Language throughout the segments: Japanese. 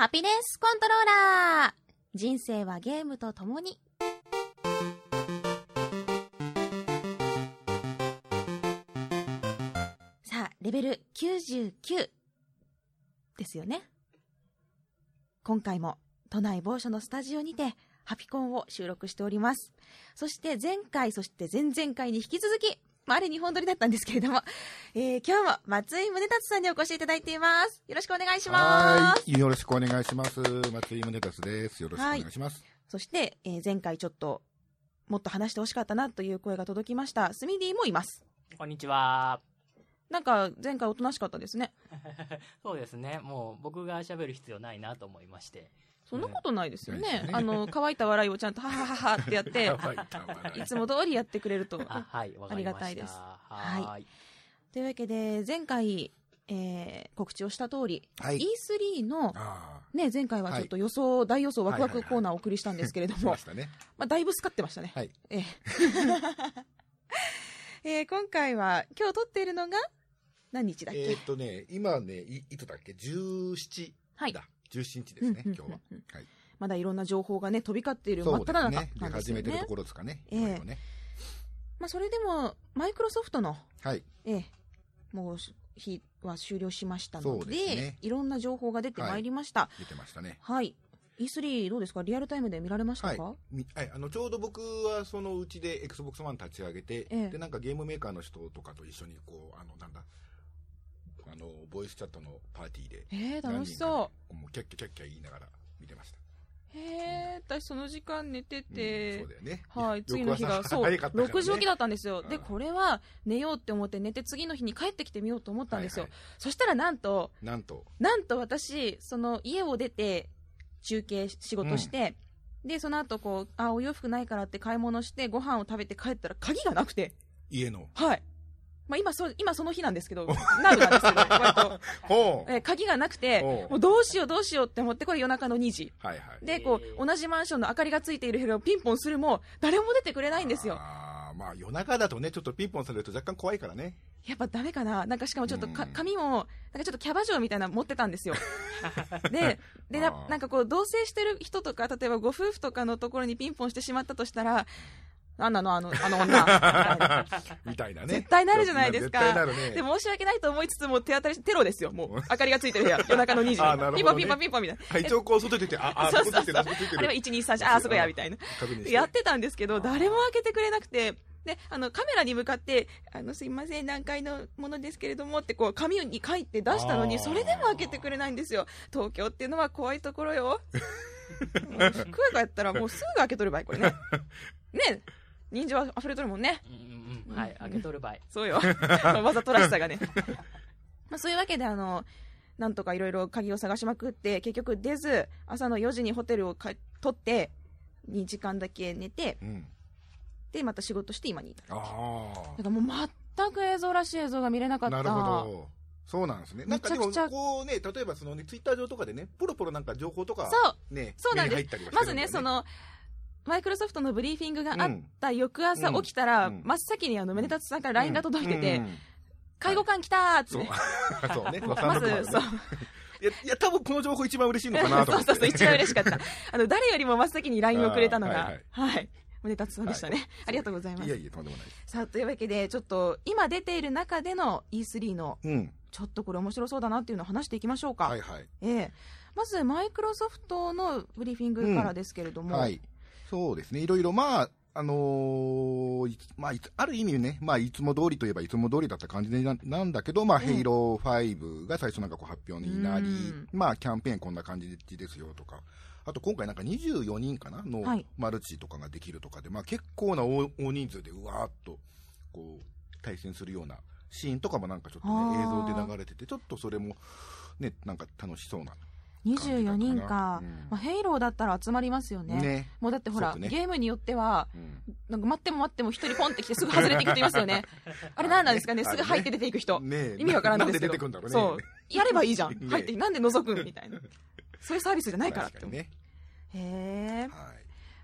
ハピネスコントローラー人生はゲームと共に。さあ、レベル99ですよね。今回も都内某所のスタジオにてハピコンを収録しております。そして前回、そして前々回に引き続き、まあ、あれ日本撮りだったんですけれども、えー今日も松井宗達さんにお越しいただいています。よろしくお願いします。はい。よろしくお願いします。松井宗達です。よろしくお願いします。そして、えー前回ちょっともっと話してほしかったなという声が届きました。スミディもいます。こんにちは。なんか前回おとなしかったですね。そうですね。もう僕が喋る必要ないなと思いまして。そんなことないですよね。あの、乾いた笑いをちゃんとははははってやって、はいはいいつも通りやってくれると。あ、はい。ありがたいですははーい。というわけで、前回、えー告知をした通り、はい E3 の、あね、前回はちょっと予想、大予想ワクワクはいはいはいコーナーをお送りしたんですけれども、まあ、だいぶスカってましたね。はい。ええ えー今回は、今日撮っているのが、何日だっけ、えーっとね、今ね、いいつだっけ ?17 はい。だ。17日ですね、うん今日は。はい。まだいろんな情報がね、飛び交っている真っ只中なんですよね始めてると。ころですかね。えねまあ、それでも、マイクロソフトの、はい。ええ、もう日は終了しましたそのでねいろんな情報が出てまいりました。出てましたね。はい。E3 どうですか？リアルタイムで見られましたか、みはい、あのちょうど僕はそのうちで XBOX ONE 立ち上げて、ええでなんかゲームメーカーの人とかと一緒にこうあのなんだあのボイスチャットのパーティーでえー、楽しそ何人かでもうキャッキャキャッキャ言いながら見てました。う。へえ、私その時間寝てうんてそう、だよね。はい、次の日が、そう、ね6時起きだったんですよ。で、うんこれは寝ようって思って寝て次の日に帰ってきてみようと思ったんですよ。はいはいそしたらなんと、なんと、なんと私、その家を出て中継仕事して、で、その後こう、あ、お洋服ないからって買い物してご飯を食べて帰ったら鍵がなくて、家の。はい。まあ今そう、今その日なんですけど、なるなんですけど、えー鍵がなくて、もうどうしようどうしようって思って、これ夜中の2時。はいはい。で、こう、同じマンションの明かりがついている部屋をピンポンするも、誰も出てくれないんですよ。あーまあ夜中だとね、ちょっとピンポンされると若干怖いからね。やっぱダメかななんかしかもちょっとかうん髪も、なんかちょっとキャバ嬢みたいなの持ってたんですよ。で、で、ななんかこう、同棲してる人とか、例えばご夫婦とかのところにピンポンしてしまったとしたら、なんなの？あの、あの女。みたいなね。絶対なるじゃないですか絶対なるね。で、申し訳ないと思いつつも手当たりしテロですよ。もう、明かりがついてる部屋。夜中の2時あーなるほどねピンポンピンポンピンポンみたいな。はい、一応こう外出て、あ、あ、そうそうそうあれは1、2、3、4、あー、そこや、みたいな。やってたんですけど、誰も開けてくれなくて、で、あの、カメラに向かって、あの、すいません、何階のものですけれどもって、こう、紙に書いて出したのに、それでも開けてくれないんですよ。東京っていうのは怖いところよ。もう福岡やったらもうすぐ開けとるばい、これね。ね人情は溢れとるもんね。うんうんうん。はい、開けとる場合。そうよ。わざとらしさがね。まあそういうわけで、あの、なんとかいろいろ鍵を探しまくって、結局出ず、朝の4時にホテルをか取って、2時間だけ寝て、うん。で、また仕事して今に至る。ああ。だからもう全く映像らしい映像が見れなかった。なるほど。そうなんですね。なんかでも、めちゃくちゃこうね、例えばそのね、ツイッター上とかでね、ポロポロなんか情報とか、そうね、そうなんです目に入ったりはしてまずね、るんだよそ、の、マイクロソフトのブリーフィングがあっうんた翌朝起きたら、うん真っ先にあの、メネタツさんから LINE が届いてて、うん介護官来たーっつって。。そうね。ままず、そう。いや、いや、多分この情報一番嬉しいのかなと。そうそうそう、一番嬉しかった。あの、誰よりも真っ先に LINE をくれたのがはい、はい。メネタツさんでしたね。ありがとうございますいや。いや、とんでもない。さあ、というわけで、ちょっと、今出ている中での E3 の、うん。ちょっとこれ面白そうだなっていうのを話していきましょうか。はいはい。ええまず、マイクロソフトのブリーフィングからですけれども、はい。そうですね。いろいろ、まあ、あのーまあ、ある意味ね、まあ、いつも通りといえばいつも通りだった感じでななんだけど、まあ、うんヘイロー5が最初なんかこう発表になりうん、まあ、キャンペーンこんな感じですよとか、あと今回なんか24人かなのはいマルチとかができるとかで、まあ、結構な大大人数でうわーっと、こう、対戦するようなシーンとかもなんかちょっとね、映像で流れてて、ちょっとそれも、ね、なんか楽しそうな。24人か、うんまあ、ヘイローだったら集まりますよね。ね。もうだってほら、ねゲームによっては、うんなんか待っても待っても一人ポンって来てすぐ外れていく人いますよね。あれ何なんですかね、すぐ入って出ていく人。意味わからんないですけど。なんで出てくんだろうね。そう。やればいいじゃん。ね入って、なんで覗くんみたいな。そういうサービスじゃないからって。へえ。はい。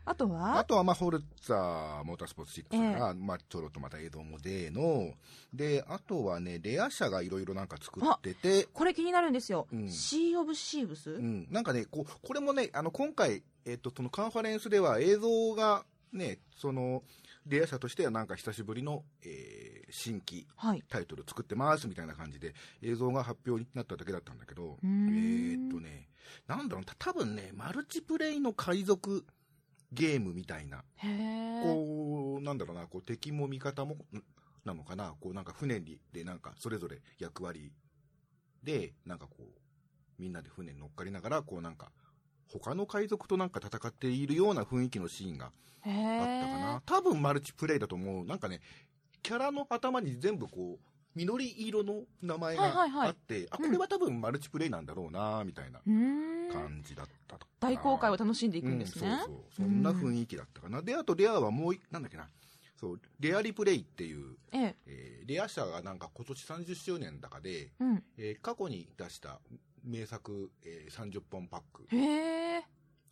あとあはとは、まあ、ホルツァーモータースポーツ6が、まあ、ちょろっとまた映像も出の、で、あとはね、レア社がいろいろなんか作ってて、これ気になるんですよ。うん。シー・オブ・シーブス、うん、なんかね、こう、これもね、あの、今回、えっと、そのカンファレンスでは映像がね、その、レア社としてはなんか久しぶりの、えー新規はい。タイトル作ってますみたいな感じで映像が発表になっただけだったんだけど、うえっとね、なんだろう、た多分ね、マルチプレイの海賊ゲームみたいな。こう、なんだろうな、こう敵も味方も、んなのかな、こうなんか船にでなんかそれぞれ役割で、なんかこう、みんなで船に乗っかりながら、こうなんか、他の海賊となんか戦っているような雰囲気のシーンがへあったかな。多分マルチプレイだと思う。なんかね、キャラの頭に全部こう、緑色の名前がはいはいはいあって、あ、うんこれは多分マルチプレイなんだろうな、みたいな。感じだったかな大公開を楽しんでいくんですね。うん、そうそう。そんな雰囲気だったかな。で、あとレアはもう一、なんだっけな。そう、レアリプレイっていう、ええ。えーレア社がなんか今年30周年だかで、うん。えー過去に出した名作、えー30本パックへえ。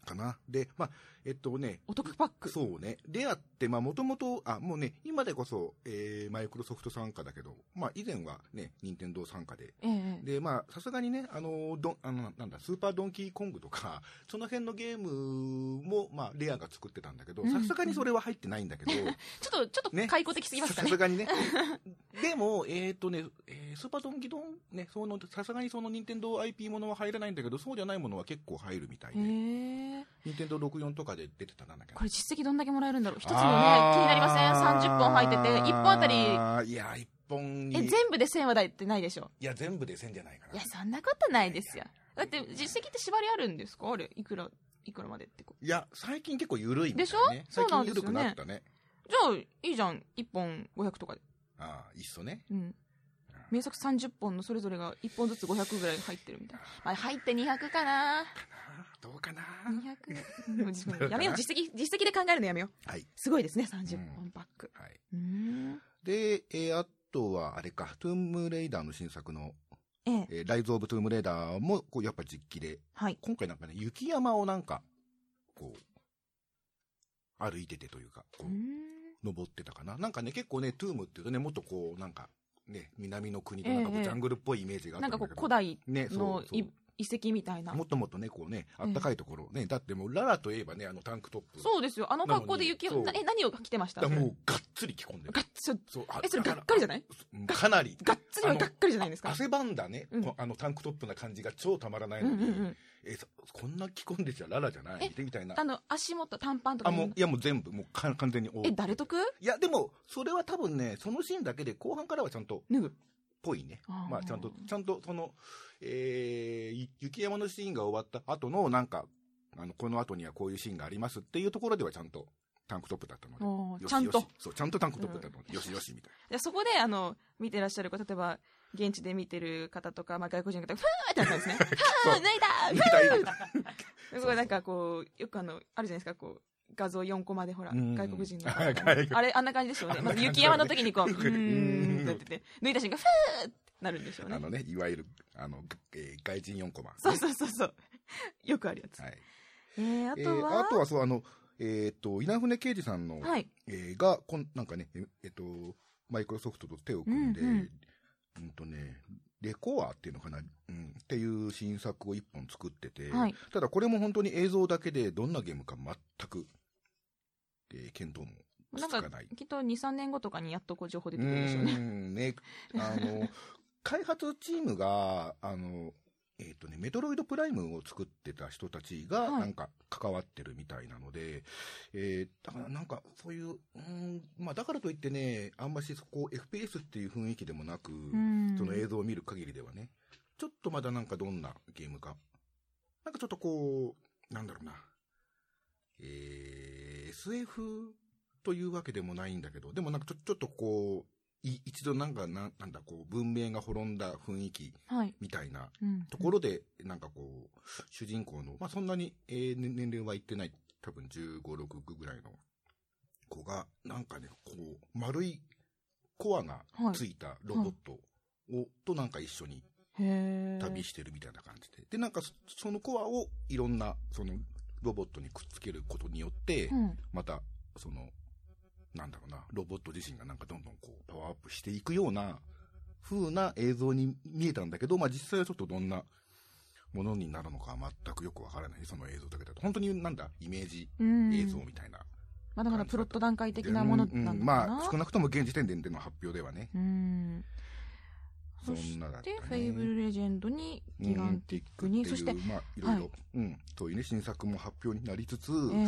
かな。で、まあ、えっとね、お得パック。そうね。レアって、まあ、もともと、あ、もうね、今でこそ、えーマイクロソフト参加だけど、まあ、以前はね、任天堂参加で。ええ。で、まあ、さすがにね、あの、どん、あの、なんだ、スーパードンキーコングとか、その辺のゲームも、まあ、レアが作ってたんだけど、うんさすがにそれは入ってないんだけど、ちょっと、ちょっとね開口的すぎますかねさす。がにね。でも、えっ、とね、えースーパードンキードン、ね、その、さすがにその任天堂 IP ものは入らないんだけど、そうじゃないものは結構入るみたいで、へえ。任天堂64とかで出てたなんだけどこ。れ実績どんだけもらえるんだろう一つのね、気になりません ?30 本入ってて、1本あたり、いや、一本に。え、全部で1000はだってないでしょ？いや、全部で1000じゃないかな。いや、そんなことないですよ。だって、実績って縛りあるんですか？あれ、いくら、いくらまでってこいや、最近結構緩いいね。でしょ？そうなんですよね緩くなったね。じゃあ、いいじゃん。1本500とかで。ああ、いっそね。うん。名作30本のそれぞれが1本ずつ500ぐらい入ってるみたいな。まあ、入って200かなかなどうかな？200。でも自分やめよう。実績、実績で考えるのやめよう。はい。すごいですね、30本パック。はい。うーん。で、えーあとは、あれか、トゥームレイダーの新作の、ええ。えーライズ・オブ・トゥームレイダーも、こう、やっぱ実機で、はい。今回なんかね、雪山をなんか、こう、歩いててというか、こう。登ってたかな。なんかね、結構ね、トゥームっていうとね、もっとこう、なんか、ね、南の国のなんかこうええジャングルっぽいイメージがあっなんかこう、たんだけど。古代ね、そのうそうい遺跡みたいな。もっともっとね、こうね、あったかいところ、ね、だってもう、ララといえばね、あのタンクトップ。そうですよ。あの格好で雪え、何を着てました？もう、がっつり着込んでる。がっつり、そうあえ、それがっかりじゃない？うんかなり。がっつりはがっかりじゃないですか？汗ばんだね、うんこあのタンクトップな感じが超たまらないうんのに、うんうん。えそこんな着込んでちゃララじゃない？えみたいなあの、足元、短パンとかあにもういやもう全部もうか完全にえ、誰得いやでもそれは多分ねそのシーンだけで後半からはちゃんと脱ぐ。ぽいね。あー。まあちゃんとちゃんとその、えーゆ雪山のシーンが終わった後のなんかあのこの後にはこういうシーンがありますっていうところではちゃんとタンクトップだったので。ちゃんと。そうちゃんとタンクトップだったの。で、よしよしみたいでそこで、あの、見てらっしゃる子、例えば、現地で見てる方とか、まあ、外国人の方が、ふーってなったんですね。はー脱いたいな。ーすごいなんかこう、よくあの、あるじゃないですか、こう、画像4コマでほら、うん外国人のあれ、あんな感じでしょうね。まず雪山の時にこう、ううーんんってなってて、脱いだ瞬間、ふーってなるんでしょうねあ。のねいわゆるあの、えー外人4コマ、ね、そうそうそうそう。よくあるやつ。はいえー、あえとは、ーあとはそうあのえっ、と稲船啓二さんの、はい。えーがこんなんかねええっ、とマイクロソフトと手を組んで、ううんんとねレコアっていうのかな、うん、っていう新作を一本作ってて、はいただこれも本当に映像だけでどんなゲームか全く、えー見当もなんかつかない。きっと2、3年後とかにやっとこう情報出うてくるんでしょうね。んね、あの、開発チームが、あの、えっ、とね、メトロイドプライムを作ってた人たちが、はい。なんか関わってるみたいなので、えーだからなんか、そういう、うん、まあだからといってね、あんましそこ、FPS っていう雰囲気でもなく、うん。その映像を見る限りではね、ちょっとまだなんかどんなゲームか、なんかちょっとこう、なんだろうな、えー SF というわけでもないんだけど、でもなんかちょちょっとこう、い一度なんかな、なんだ、こう、文明が滅んだ雰囲気はい。みたいなうん。ところで、なんかこう、主人公の、まあそんなに、えー年年齢はいってない、多分15、6ぐらいの子が、なんかね、こう、丸いコアがついたロボットを、となんか一緒に旅してるみたいな感じで。で、なんかそそのコアをいろんな、その、ロボットにくっつけることによって、うん。また、その、なんだろうな、ロボット自身がなんかどんどんこう、パワーアップしていくような、風な映像に見えたんだけど、まあ実際はちょっとどんなものになるのかは全くよくわからない、その映像だけだと。本当になんだ、イメージうん。映像みたいな。まだまだプロット段階的なものなのかな。うんうんまあ少なくとも現時点での発表ではね。うん。そんなだったねて、フェイブルレジェンドに、ギガンティックに、うんそしてまあ、いろいろ、はいうん、そういうね、新作も発表になりつつ、ええ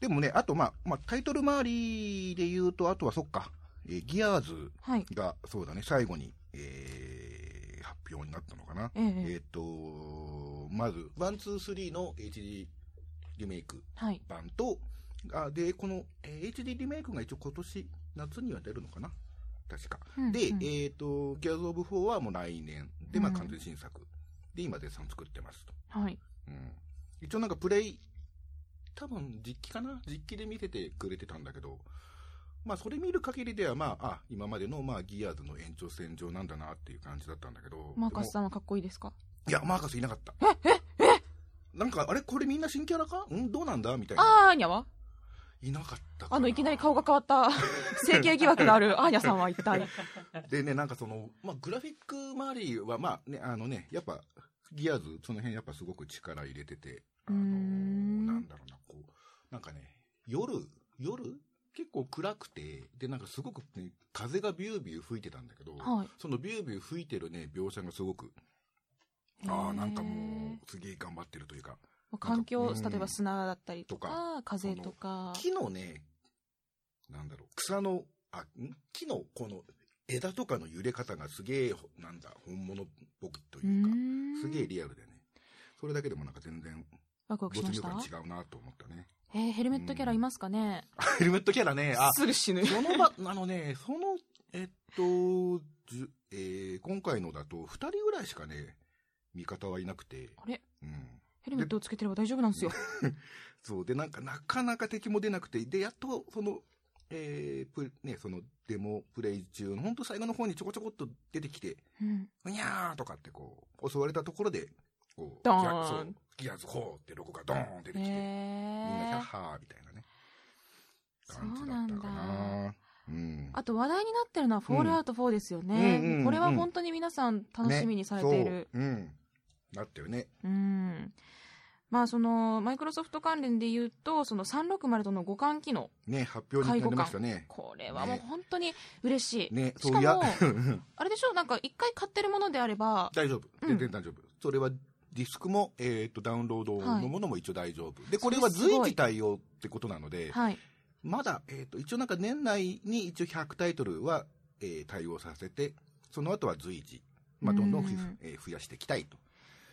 でもね、あと、まあ、まあ、タイトル周りで言うと、あとはそっか、えーギアーズはい。が、そうだね、最後に、えー発表になったのかな。えええっ、と、まず、ワン、ツー、スリーの HD リメイクはい。版と、あで、この、えー HD リメイクが一応今年夏には出るのかな確か。うんで、うんえっ、と、ギアーズ・オブ・4はもう来年。で、まあうん完全新作。で、今絶賛作ってますと。はい。うん。一応なんかプレイ、多分実機かな？実機で見せてくれてたんだけど、まあそれ見る限りではまあ、あ、今までのまあギアーズの延長線上なんだなっていう感じだったんだけど。マーカスでさんはかっこいいですか？もいや、マーカスいなかった。なんか、あれ？これみんな新キャラか？ん？どうなんだ？みたいな。あーにゃはいなかったあの、いきなり顔が変わった、整形疑惑がある。アーニャさんは一体。でね、なんかその、まあ、グラフィック周りは、まあね、あのね、やっぱ、ギアーズ、その辺やっぱすごく力入れてて、あのなんだろうな、こう、なんかね、夜、夜？結構暗くて、で、なんかすごく、ね、風がビュービュー吹いてたんだけど、はい。そのビュービュー吹いてるね、描写がすごく、ああ、なんかもう、すげえ頑張ってるというか、う、環境、うん例えば砂だったりとか、と風とか。木のね、なんだろう、草の、あ、ん？木のこの枝とかの揺れ方がすげえ、なんだ、本物っぽくとういうか、ーんすげえリアルでね。それだけでもなんか全然、ワクワクしました？違うなと思ったね。えー、ヘルメットキャラいますかね、ヘルメットキャラね、あ、すぐ死ぬ。その場、あのね、その、えっと、じゅえー今回のだと、二人ぐらいしかね、味方はいなくて、あれ？うん。ヘルメットをつけてれば大丈夫なんですよ。そう、で、なんか、なかなか敵も出なくて、で、やっと、その、えー、プね、その、デモプレイ中の、ほんと最後の方にちょこちょこっと出てきて、うん。うにゃーとかってこう、襲われたところで、こう、ドーンギアーズホーってロゴがドーン出てきて、みんなヒャッ。ハーみたいなね、そう感じだなんだったかな。うん。あと話題になってるのは、フォールアウト4ですよね。うんうんうんこれは本当に皆さん楽しみにされている。ねそううん。なってるね。うん。まあ、その、マイクロソフト関連で言うと、その360との互換機能。ね、発表になりましたね。これはもう本当に嬉しい。ね、しかもそういや、あれでしょ？なんか一回買ってるものであれば、大丈夫。うん全然大丈夫。それはディスクも、えっ、と、ダウンロードのものも一応大丈夫。で、これは随時対応ってことなので、はい。まだ、えっ、と、一応なんか年内に一応100タイトルは、えー対応させて、その後は随時、まあ、どんどんえー増やしていきたいと。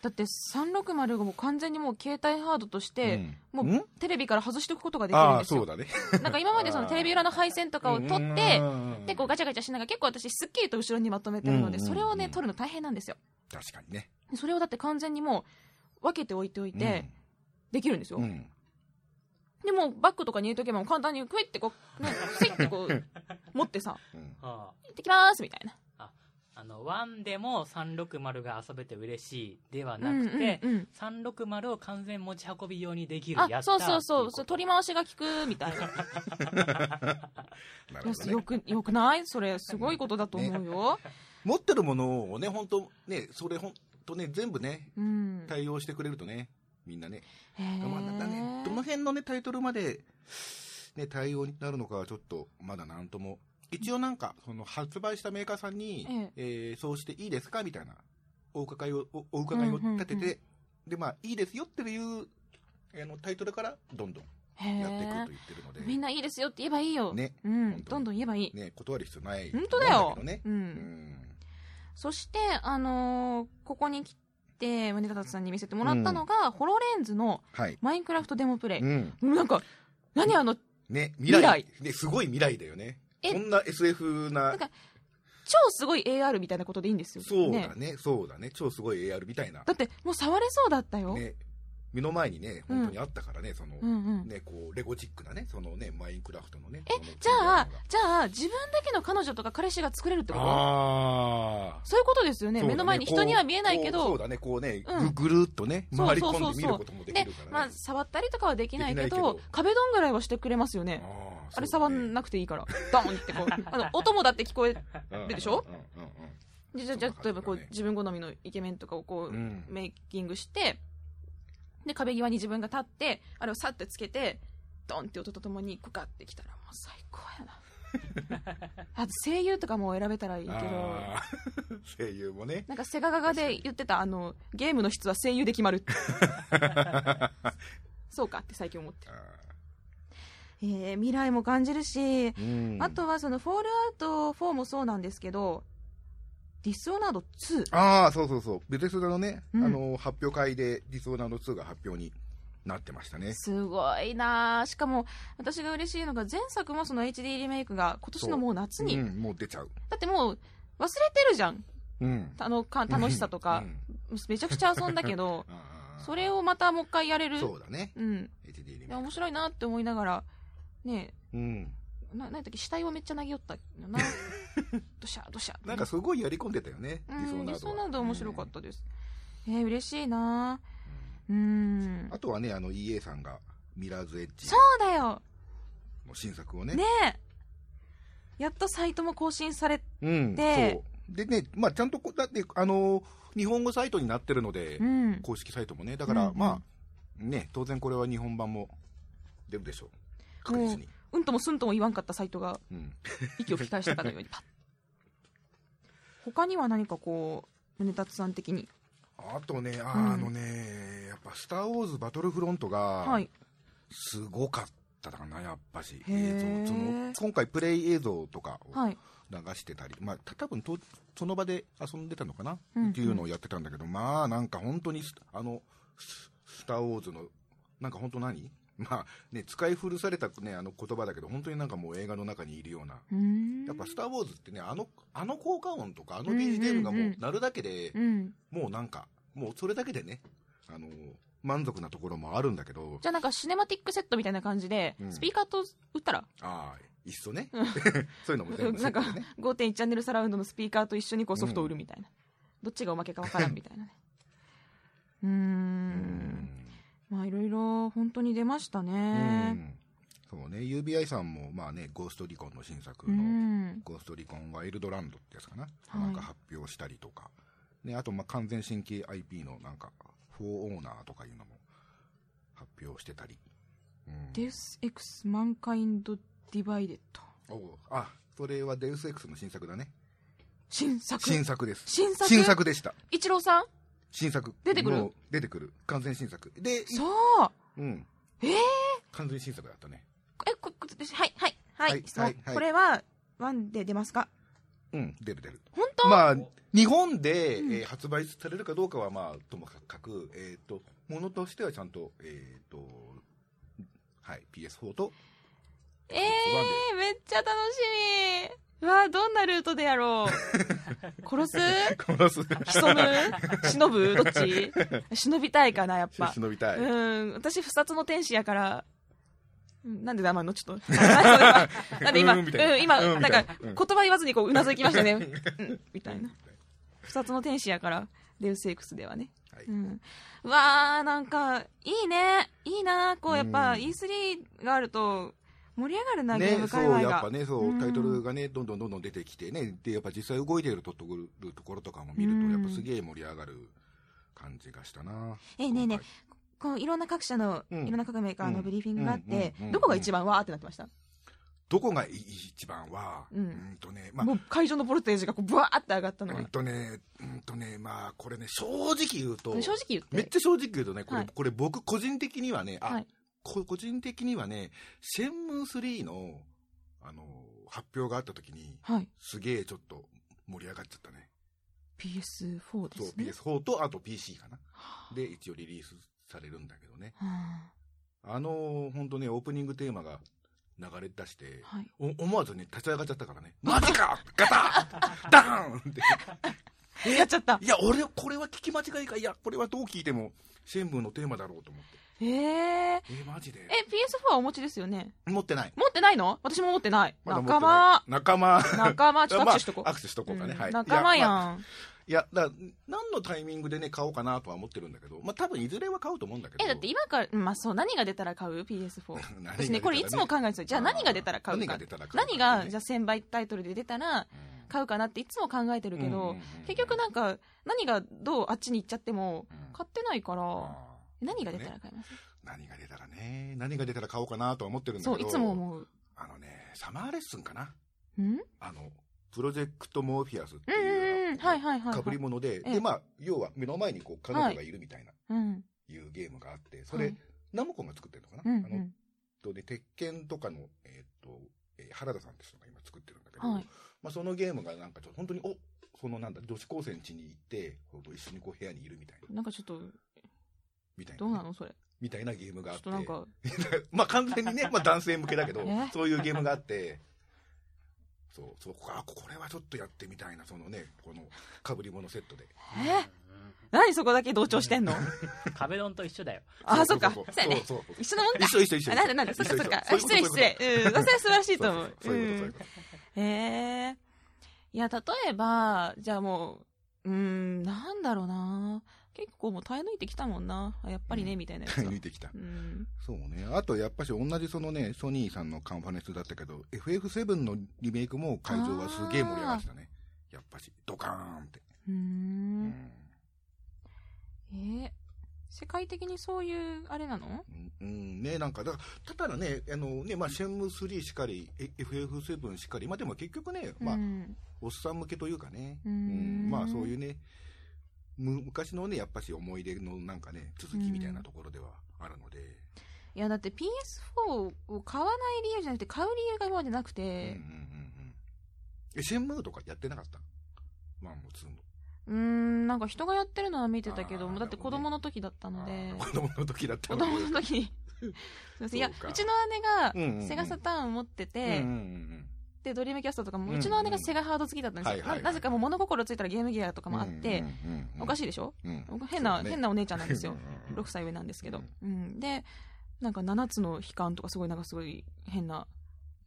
だって360がもう完全にもう携帯ハードとして、もうん？うテレビから外しておくことができるんですよ。そうだね。なんか今までそのテレビ裏の配線とかを取って、で、こううガチャガチャしながら結構私すっきりと後ろにまとめてるので、うんそれをね、うん取るの大変なんですよ。確かにね。それをだって完全にもう分けておいておいて、できるんですよ。でもバッグとかに入れとけば簡単にクイってこう、ね、スイッてこう、持ってさ、行ってきますみたいな。あ、あの、1でも360が遊べて嬉しいではなくて、うんうんうん。360を完全持ち運び用にできるあやったそうそうそうそう取り回しが効くみたいな。なね。よくよくない？それすごいことだと思うよ、持ってるものをね、本当ね、それ本当ね、全部ね、うん。対応してくれるとね、みんなね。まあだね、どの辺のね、タイトルまで、ね、対応になるのかはちょっと、まだなんとも。一応なんか、その発売したメーカーさんに、ええーそうしていいですかみたいな、お伺いを、おお伺いを立てて、うんうんうんで、まあ、いいですよっていう、あの、タイトルから、どんどんへやっていくとえ言ってるので、みんないいですよって言えばいいよ、ねうん、どんどん言えばいい、ね、断る必要ない。本当だよと思うん。う、うんん。そして、あのーここに来て宗像さんに見せてもらったのが、ホロレンズのはい。マインクラフトデモプレイ、うん。なんか何あのね、未来。未ね、すごい未来だよね。えそんな SF ななんか超すごい AR みたいなことでいいんですよそうねだね、そうだね。超すごい AR みたいな。だってもう触れそうだったよ、ね。目の前にね、本当にあったからね、その、うんうん。ね、こう、レゴチックなね、そのね、マインクラフトのね。えじゃあ、じゃあ、自分だけの彼女とか彼氏が作れるってこと？ああ。そういうことですよね。そうだ目の前に人には見えないけど、そうだね、こうね、うん。ぐぐるっとね、そう回りそうそう。そう込んで見ることもできでるから。ね。まあ、触ったりとかはできないけど壁ドンぐらいはしてくれますよね。あーあれ触んななくていいから、ドンってこう、あの、音もだって聞こえ、るでしょ？うんじゃあ、じゃあそう例えばこう自分好みのイケメンとかをこう、うん。メイキングして、で、壁際に自分が立って、あれをさってつけて、ドンって音とともに、グカってきたらもう最高やな。あと声優とかも選べたらいいけど、声優もね。なんかセガガガで言ってた、あの、ゲームの質は声優で決まる。そうかって最近思ってる。あえー未来も感じるし、ーうんあとはその、フォールアウト4もそうなんですけど、ディスオナード2。ああ、そうそうそう。ベテスダのね、うんあの、発表会でディスオーナーの2が発表になってましたね。すごいなあしかも、私が嬉しいのが、前作もその HD リメイクが今年のもう夏に、うん、もう出ちゃう。だってもう忘れてるじゃん。うん。あのか楽しさとかう、んめちゃくちゃ遊んだけど、それをまたもう一回やれる。そうだね。うん。HD リメイク面白いなって思いながら、ねうん。え、な、なんだっけ、死体をめっちゃ投げ寄ったよな。どしゃ、どしゃ。なんかすごいやり込んでたよね、うん、ディスオーナードは。理想など面白かっうんたです。えー、嬉しいなうん。あとはね、あの EA さんがミラーズエッジそうだよの新作をね。ねえやっとサイトも更新され、うん。でそう。でね、まあちゃんとこ、だって、あのー日本語サイトになってるので、うん。公式サイトもね。だから、うんうんまあ、ね、当然これは日本版も出るでしょう。確実に。うんともすんとも言わんかったサイトがうん。息を吹き返したかのようにパッ。他には何かこう、宗達さん的に？あとね、あ,、うんのね、やっぱ、スター・ウォーズ・バトルフロントが、はい。すごかったかな、やっぱし。映像その今回、プレイ映像とかをはい。流してたり、まあ、た多分とその場で遊んでたのかな、うんうんっていうのをやってたんだけど、まあ、なんか本当にス、あの、ススター・ウォーズの、なんか本当何？まあね、使い古された、ね、あの言葉だけど、本当になんかもう映画の中にいるような、う。やっぱスター・ウォーズってね、あのあの効果音とか、あのうんうんうん BGM がもう鳴るだけで、うん。もうなんか、もうそれだけでね、あの満足なところもあるんだけど、じゃあなんかシネマティックセットみたいな感じで、うんスピーカーと打ったら、ああ、いっそね、う んそういうのも全部セなんかットでね。5.1チャンネルサラウンドのスピーカーと一緒にこうソフトを売るみたいな。どっちがおまけかわからんみたいなね。うんまあいろいろ本当に出ましたうね。んそうね、UBI さんも、まあね、ゴーストリコンの新作うの、ん。ゴーストリコンワイルドランドってやつかな、はいなんか発表したりとか、ね、あと、まあ、完全新規 IP のなんか、フォーオーナーとかいうのも発表してたり。うんデウス X マンカインドディバイデッド。おうあ、それはデウス X の新作だね。新作。新作です。新作？新作でした。一郎さん？新作。出てくる？出てくる。完全新作。で、そう。うん。えー？完全新作だったね。え、こ、こはい、はい、はい。はいこれは、ワンで出ますか？うん、出る出る。本当？まあ、日本で、うんえー発売されるかどうかは、まあ、ともかく、えっ、と、ものとしてはちゃんと、えっ、と、はい、PS4 と、えー、めっちゃ楽しみ。うわどんなルートでやろう。殺す？殺す。潜む？忍ぶ？どっち？忍びたいかな、やっぱ。忍びたい。うん、私、不殺の天使やから、うんなんで黙んの？ちょっと。なんで今、うん今、うんなんか、言葉言わずにこう、うなずきましたね。うん、みたいな。不殺の天使やから、デウス X ではね。はいうん。うわー、なんか、いいね。いいな。こう、やっぱ、うん E3 があると、盛り上がるな、ゲーね、ムそう、界隈が。やっぱね、そうう、ん。タイトルがね、どんどんどんどん出てきてね、で、やっぱ実際動いているところところとかも見ると、うん。やっぱすげえ盛り上がる感じがしたな。えねえねえこういろんな各社の、うん。いろんな各メーカーのブリーフィングがあって、どこが一番わーってなってました、どこがい一番は、うん。うんとね、まあ。会場のボルテージがこうブワーって上がったのはうん、とね、うんとね、まあ、これね、正直言うと、正直言って。めっちゃ正直言うとね、これ、はい。これ僕個人的にはね、あ、はい。こ個人的にはね、シェンムー3の、あの、発表があった時に、はいすげえちょっと盛り上がっちゃったね。PS4 でそう、すね PS4 と、あと PC かな。で、一応リリースされるんだけどね。はあの、本当ね、オープニングテーマが流れ出して、あはいお思わずね、立ち上がっちゃったからね。マジかガタンダーンって。やっちゃった。いや、俺、これは聞き間違いか。いや、これはどう聞いても、シェンムーのテーマだろうと思って。えー。え、マジで？え、PS4 はお持ちですよね？持ってない。持ってないの？私も持ってない。仲間。仲間。仲間、ちょっと 握手しとこう。まあ握手しとこうかね。うんはい。仲間やいまあん。いや、だ何のタイミングでね、買おうかなとは思ってるんだけど、まあ多分いずれは買うと思うんだけど。え、だって今から、うんまあそう、何が出たら買う ?PS4。何が出たら私ね、これいつも考えてた。じゃあ何が出たら買うか。何が出たら買うか何が、じゃあ1000倍タイトルで出たらうん買うかなっていつも考えてるけど結局なんか、何がどうあっちに行っちゃってもうん、買ってないから、あ何が出たら買います？ー何が出たらね、何が出たら買おうかなとは思ってるんだそう、けど。いつも思う。あのね、サマーレッスンかな？うん？うんあの、プロジェクトモーフィアスってうんいう。かぶり物で、ええで、まあ、要は目の前にこう、彼女がいるみたいな、うん。いうゲームがあって、それはい、ナムコが作ってるのかな、あのん。とで、鉄拳とかの、えーっと、えー原田さんって人が今作ってるんだけど、はい。まあ、そのゲームがなんかちょっと本当に、おそのなんだ、女子高生家に行って、一緒にこう部屋にいるみたいな、なんかちょっと、みたいな、どうなのそれ。みたいなゲームがあって、ちょっとなんか、まあ完全にね、まあ男性向けだけどえ、そういうゲームがあって、そう、そう、あ、これはちょっとやってみたいな、そのね、この被り物セットで。え？何そこだけ同調してんの？壁ドンと一緒だよ。あ、そっか。そそううやね。そうそう。一緒のもんか。一緒一緒一緒。あなんだなんだ、そっかそっか。失礼失礼。うん、それは素晴らしいと思う。そういうこと、そういうんこと。へえ。いや、例えば、じゃあもう、うーん、なんだろうな。結構もう耐え抜いてきたもんな。あやっぱりね、うんみたいなやつは抜いてきたう。ん。そうね。あと、やっぱし同じそのね、ソニーさんのカンファレンスだったけど、FF7 のリメイクも会場はすげえ盛り上がってたね。やっぱし、ドカーンって。うー。うんん。えー世界的にそういう、あれなの？うん、ね、なんか、だから、ただね、あのね、まあ、シェンム3しかり、え FF7 しかり、まあでも結局ね、まあう、ん。おっさん向けというかね、ううんん、まあそういうね、む昔のね、やっぱし思い出のなんかね、続きみたいなところではあるので、いや、だって PS4 を買わない理由じゃなくて、買う理由が今までなくうんうんうんて、うん。え、シェンムーとかやってなかった？ワンもツーも。うーん、なんか人がやってるのは見てたけど、あーだって子供の時だったので、子供の時だった子の供の時に。すいませんいや、そうちの姉がうんうんうん。セガサターン持ってうんて、うんうんで、ドリームキャストとかも、うちの姉がセガハード好きだったんですよ。ななぜかもう物心ついたらゲームギアとかもあって、おかしいい。でしょ？うん変な、変なお姉ちゃんなんですよ。うんうんうん6歳上なんですけど。うん。で、なんか7つの悲観とかすごいなんかすごい変な、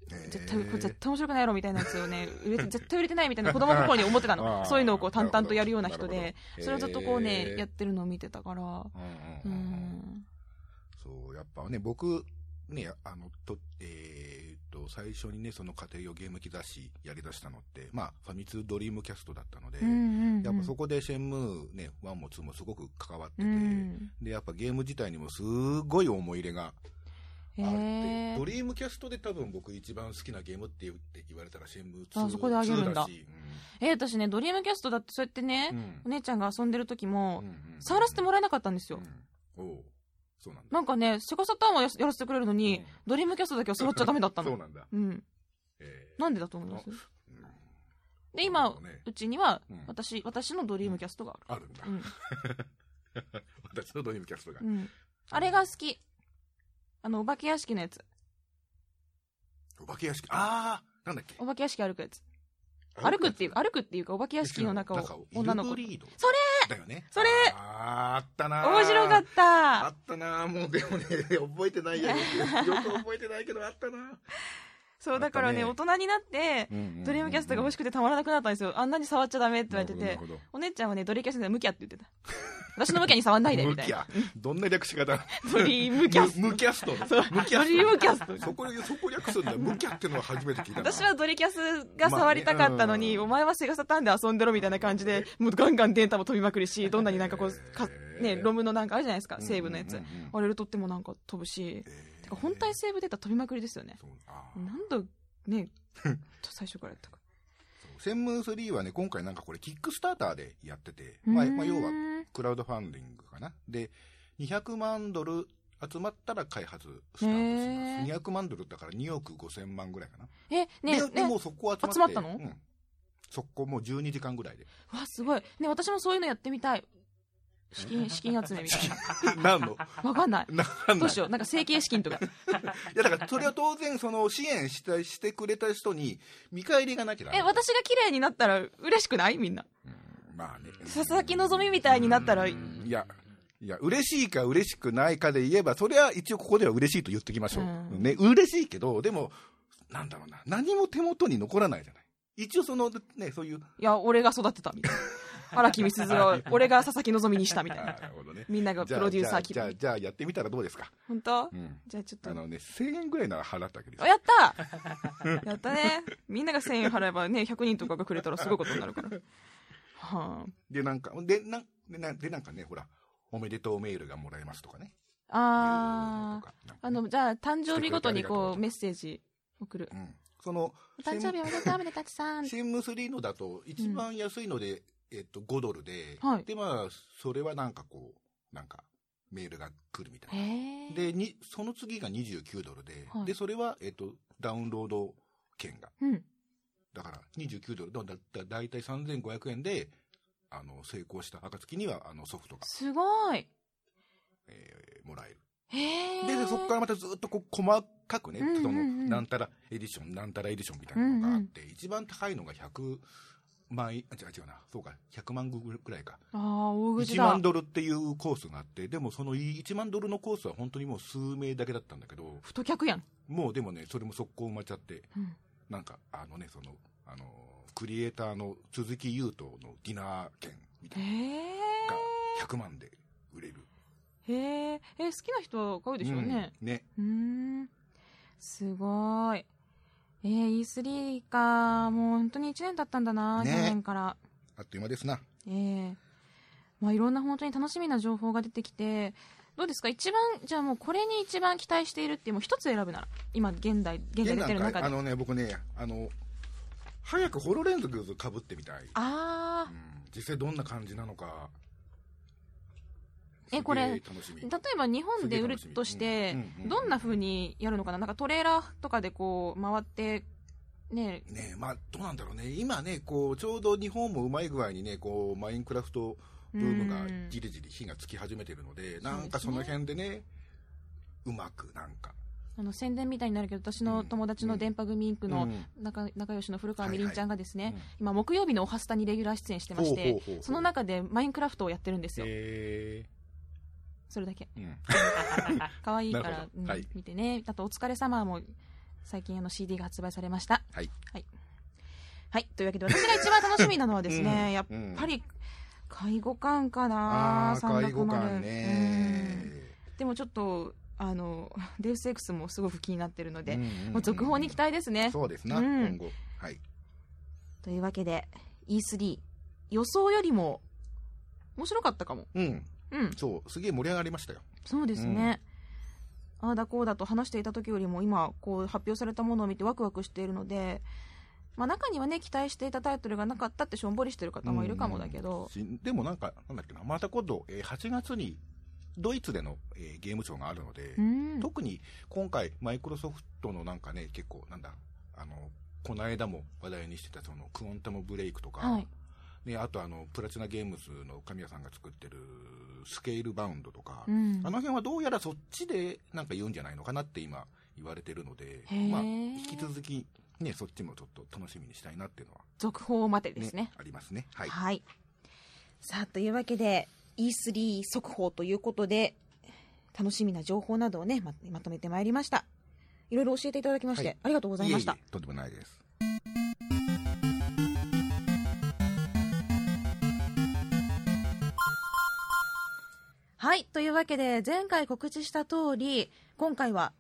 絶対、これ絶対面白くないやろみたいなやつをね、売れて絶対売れてないみたいな子供心に思ってたあの。ーそういうのをこう淡々とやるような人で、それをずっとこうね、やってるのを見てたから。そう、やっぱね、僕、ね、あの、と、えーっと、最初にね、その家庭用ゲーム機雑誌やり出したのって、まあ、ファミ通ドリームキャストだったので、うんうんうん。やっぱそこでシェンムーね、1も2もすごく関わってて、うん。で、やっぱゲーム自体にもすごい思い入れがへあって、ー。ドリームキャストで多分僕一番好きなゲームって言って言われたらシェンムー2あそこであげるんだ。2しえ、私ね、ドリームキャストだってそうやってね、うん。うんお姉ちゃんが遊んでる時も、うんうん触らせてもらえなかったんですよ。うんそうなんだ。なんかね、セガサターンはややらせてくれるのに、うんドリームキャストだけは触っちゃダメだったの。そうなんだ。うん。えーなんでだと思います？うんで、今、なるほどねうちにはうん、私、私のドリームキャストがああるんだる。。うん。私のドリームキャストがう。ん。あれが好き。あの、お化け屋敷のやつ。お化け屋敷。ああなんだっけ？お化け屋敷歩くやつ。歩くっていうか、歩くっていうか、お化け屋敷の中を女の子。それだよね。それあったなー面白かっあたったなーもうでもね、覚えてないよ。よく覚えてないけど、あったなそう、だからね、大人になって、ドリームキャストが欲しくくてたまらなくなったんですよ。あんなに触っちゃダメって言われててお姉ちゃんはね、ドリームキャストでムキャって言ってた。私のムキャに触んないで、みたいな。どんな略し方？ドリームキャスト。キャストキャストドリームキャスト。そこで、そこ略すんだ。ムキャってのは初めて聞いたな。私はドリキャスが触りたかったのに、お前はセガサターンで遊んでろみたいな感じで、もうガンガンデータも飛びまくるし、どんなになんかこう、かね、ロムのなんかあるじゃないですか、セーブのやつ。あれ取ってもなんか飛ぶし、えーてか本体セーブデータ飛びまくりですよね。そうあーなんだ、ね、最初からやったか。センムー3はね、今回なんかこれ、キックスターターでやってて、まあ、まあ、要はクラウドファンディングかな。で、200万ドル集まったら開発スタートします。へ200万ドルだから2億5千万ぐらいかな。え、ねで、でね、もうそこ集まって。集まったの？うん。そこもう12時間ぐらいで。わ、すごい。ね、私もそういうのやってみたい。資金、資金集めみたい何の？な。わかんない。なんどうしよう。なんか整形資金とか。いや、だからそれは当然、その支援したしてくれた人に見返りがなきゃえ、私が綺麗になったら嬉しくない？みんな。まあね。佐々木希みたいになったら、うんいや、いや、嬉しいか嬉しくないかで言えば、それは一応ここでは嬉しいと言っておきましょう。うんね、嬉しいけど、でも、なんだろうな、何も手元に残らないじゃない。一応その、ね、そういう。いや、俺が育てたみたいな。荒木美鈴が、俺が佐々木希にしたみたいあな。ー なるほどね。みんながプロデューサー気じゃあ、分。じゃあ、やってみたらどうですか？本当？うん。じゃあちょっとあ。のね、1000円ぐらいなら払ったわけですあ。やった やったね。みんなが1000円払えばね、100人とかがくれたらすごいことになるから。はで、なんか、で、なんでなんでなんかね、ほら、おめでとうメールがもらえますとかね。あ。あねあの、じゃあ、誕生日ごとにこう、メッセージ送るう。ん。その、お誕生日おめでとう、めでたちさん。シンム3のだと、一番安いので、えっと、5ドルで、はいで、まあ、それはなんかこう、なんか、メールが来るみたいな。で、に、その次が29ドルで、はいで、それは、えっと、ダウンロード券が。うん。だから、29ドル、だ、だ、だいたい3500円で、あの、成功した暁には、あの、ソフトが、すごい。えーもらえる。で、でそこからまたずっとこう細かくね、うんうんうんその、なんたらエディション、なんたらエディションみたいなのがあって、一番高いのが100万い、あ、違う違うな、そうか、100万ぐらいか。ああ、大口1だ万。ドルっていうコースがあって、でもその1万ドルのコースは本当にもう数名だけだったんだけど、太客やん。もうでもね、それも速攻埋まっちゃって、うん。なんか、あのね、その、あの、クリエイターの鈴木優斗のディナー券みたいな。が100万で売れる。へえ。え、好きな人は買うでしょうね。うんね。うーん。すごい。えー、E3 か。もう本当に1年経ったんだな、ね去年から。あっという間ですな。ええまあいろんな本当に楽しみな情報が出てきて、どうですか？一番、じゃあもうこれに一番期待しているっていう、もう一つ選ぶなら。今、現代、現在出てる中で。あのね、僕ね、あの、早くホロレンズかぶってみたい。あうん実際どんな感じなのか。えこれ。例えば日本で売るとしてどんな風にやるのかな？なんかトレーラーとかでこう、回って、ね、ねまあ、どうなんだろうね。今ね、こう、ちょうど日本もうまい具合にね、こう、マインクラフトブームがうんじりじり火がつき始めてるので、なんかその辺でね、うまくなんか。あの宣伝みたいになるけど、私の友達の電波組インクのうん。仲仲良しの古川みりんちゃんがですね、今、木曜日のおはスタにレギュラー出演してましてその中でマインクラフトをやってるんですよ、へそれだけ。ーうん。可愛いから うんはい見てね。あと、お疲れ様も最近あの CD が発売されました。はい。はい。はい。というわけで、私が一番楽しみなのはですね、うんやっぱり、介護官かな介護官360ね。うんでもちょっと、あの、デウス X もすごく気になってるので、うんうんうんもう続報に期待ですね。そうですな、うん今後。はい。というわけで、E3、予想よりも面白かったかも。うん。うん。そう、すげえ盛り上がりましたよ。そうですね。ああだこうだと話していた時よりも今こう発表されたものを見てワクワクしているので、まあ、中にはね期待していたタイトルがなかったってしょんぼりしてる方もいるかもだけど、しでもなんか、なんだっけな、また今度、えー8月にドイツでの、えーゲームショーがあるので、うん特に今回、マイクロソフトのなんかね、結構、なんだ、あの、この間も話題にしてた、その、クオンタムブレイクとか、はいね、あとあの、プラチナゲームズの神谷さんが作ってる、スケールバウンドとか、うん。あの辺はどうやらそっちでなんか言うんじゃないのかなって今言われてるのでまあ、引き続き、ね、そっちもちょっと楽しみにしたいなっていうのは、続報を待てですね。ありますね。はい。はい。さあというわけで E3 速報ということで楽しみな情報などをねままとめてまいりました。いろいろ教えていただきまして、はい。ありがとうございました。えええとんでもないです。はい。というわけで、前回告知した通り、今回は、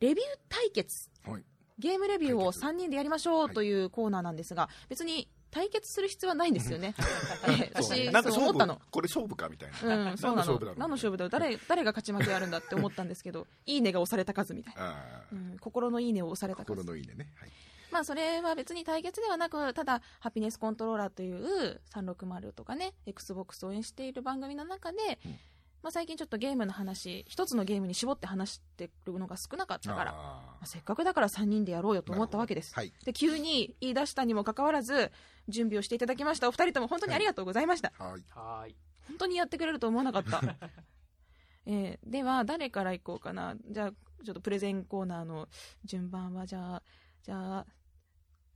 レビュー対決。はい。ゲームレビューを対決3人でやりましょうはいというコーナーなんですが、別に対決する必要はないんですよね。私、なんか勝負そう思ったの。これ勝負かみたいな。うん、そうなの何の勝負だろう。誰、誰が勝ち負けあるんだって思ったんですけど、いいねが押された数みたいな。うん、心のいいねを押された数。心のいいねね。はい。まあ、それは別に対決ではなく、ただ、ハピネスコントローラーという360とかね、Xbox を応援している番組の中で、うんまあ、最近ちょっとゲームの話、一つのゲームに絞って話してるのが少なかったから、まああ、せっかくだから3人でやろうよと思ったわけです。はい。で、急に言い出したにもかかわらず、準備をしていただきました。お二人とも本当にありがとうございました。はい。はーい。本当にやってくれると思わなかった。えーでは、誰から行こうかな。じゃあ、ちょっとプレゼンコーナーの順番は、じゃあ、じゃあ、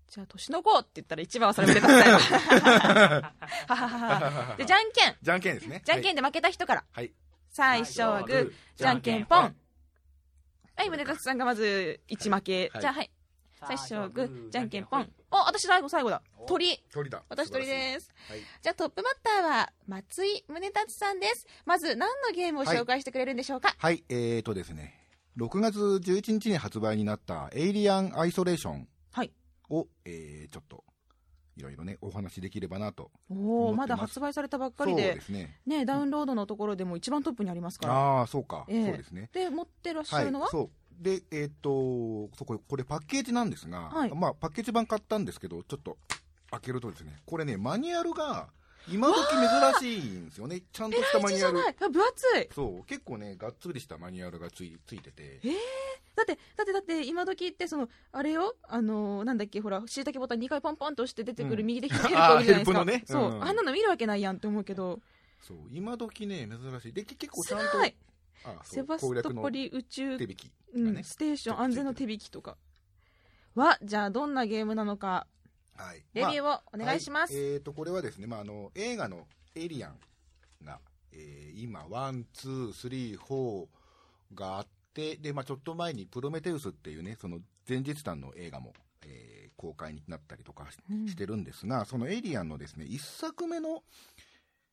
じゃあ、年の子って言ったら一番はそれも出たさい。で、じゃんけん。じゃんけんですね。じゃんけんで負けた人から。はい。最初はグー、じゃんけんポン。はい、宗達さんがまず1負け。はいじゃあ、はい。最初はグー、じゃんけんポン。お、私最後、最後だ。鳥。鳥だ。私鳥です。す。はい。じゃあトップバッターは松井宗達さんです。まず何のゲームを紹介してくれるんでしょうか、はい、えーとですね、6月11日に発売になったエイリアンアイソレーションはい。を、えー、ちょっと、いろいろね、お話しできればなと。おおまだ発売されたばっかりそうでですね。ねダウンロードのところでも一番トップにありますからああ、そうか、ええそうですね。で持ってらっしゃはいるのは、、そう。で、えーっと、そこ、これパッケージなんですが、はいまあ、パッケージ版買ったんですけど、ちょっと開けるとですね、これね、マニュアルが、今時珍しいんですよね。ちゃんとしたマニュアル。分厚い。そう、結構ね、がっつりしたマニュアルがついついてて、だってだってだって今時ってそのあれよ？あのーなんだっけほらしいたけボタン2回ポンポンと押して出てくるうん。右でヘルプを見るじゃないですか、あーヘルプのね。そう、うんあんなの見るわけないやんって思うけど。そう、今時ね、珍しい。で、け結構ちすゃんと、あそう。セバストポリ宇宙、攻略の手引きうん。ステーション安全の手引きとか。はじゃあどんなゲームなのかはい。レビューをお願いします、はい。えー、とこれはですね、まあ、あの映画の「エイリアンが」えー今ワンツースリーフォーがあってで、まあ、ちょっと前に「プロメテウス」っていうねその前日談の映画も、えー公開になったりとかしてるんですが、その「エイリアン」のですね1作目の、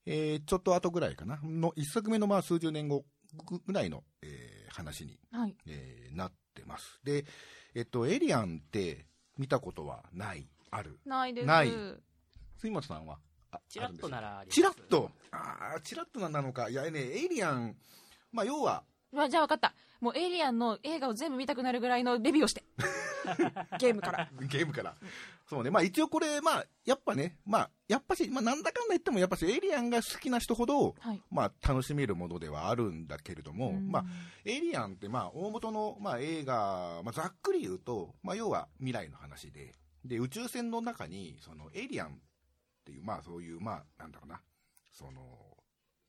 えーちょっと後ぐらいかな。の1作目のまあ数十年後ぐぐらいの、えー話にはい。えーなってます。で、えっと、エイリアンって見たことはない、ある。ないです。ない。杉本さんは？あチラッとならあります。チラッと？ああ、チラッとなのか。いやね、エイリアン、まあ、要は、まあじゃあ分かった。もうエイリアンの映画を全部見たくなるぐらいのレビューをして。ゲームから。ゲームから。そうね、まあ一応これ、まあ、やっぱね、まあ、やっぱし、まあなんだかんだ言っても、やっぱしエイリアンが好きな人ほど、はい。まあ楽しめるものではあるんだけれども、うん。まあ、エイリアンって、まあ、大元の、まあ、映画、まあ、ざっくり言うと、まあ、要は未来の話で、で、宇宙船の中に、その、エイリアンっていう、まあ、そういう、まあ、なんだろうな、その、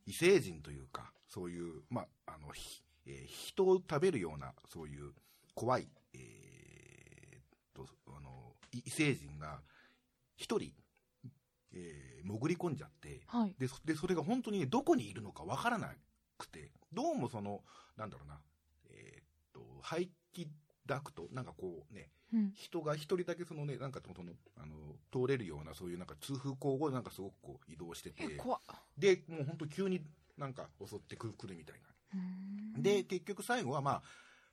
異星人というか、そういう、まあ、あの、ひえー人を食べるような、そういう怖い、えーと、あの、い異星人が、一人、えー潜り込んじゃって、はい。でそでそれが本当にどこにいるのかわからなくてどうもそのなんだろうなえーっと排気ダクトなんかこうねうん人が一人だけそのねなんかそのあの通れるようなそういうなんか通風口をなんかすごくこう移動してて。でもう本当急になんか襲ってくるくるみたいな。で結局最後はまあ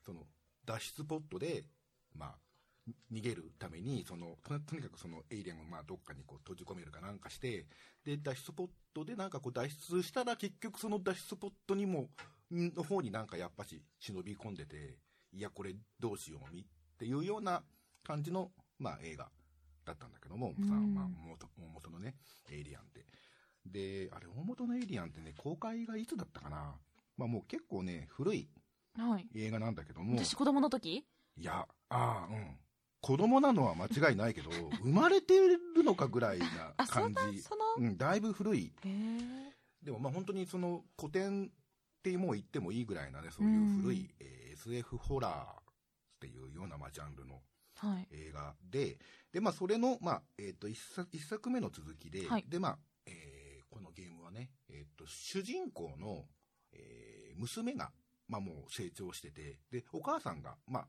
その脱出ポットでまあ逃げるためにそのととにかくそのエイリアンをまあどっかにこう閉じ込めるかなんかしてで脱出ポットでなんかこう脱出したら結局その脱出ポットにもんの方になんかやっぱし忍び込んでていやこれどうしようみっていうような感じのまあ映画だったんだけども、うん。さまあ、元大元のねエイリアンってであれ大元のエイリアンってね公開がいつだったかな？まあもう結構ね古いはい。映画なんだけども。私子供の時？いやああうん。子供なのは間違いないけど 生まれてるのかぐらいな感じ。なその？うん、だいぶ古い。でもまあ本当にその古典ってもう言ってもいいぐらいなねそういう古い、えー SF ホラーっていうようなまあジャンルのはい。映画でで、まあ、それの、まあえー、と一作一作目の続きで,、はい。でまあえーこのゲームはね、えー、と主人公の、えー娘が、まあ、もう成長しててでお母さんが、まあ、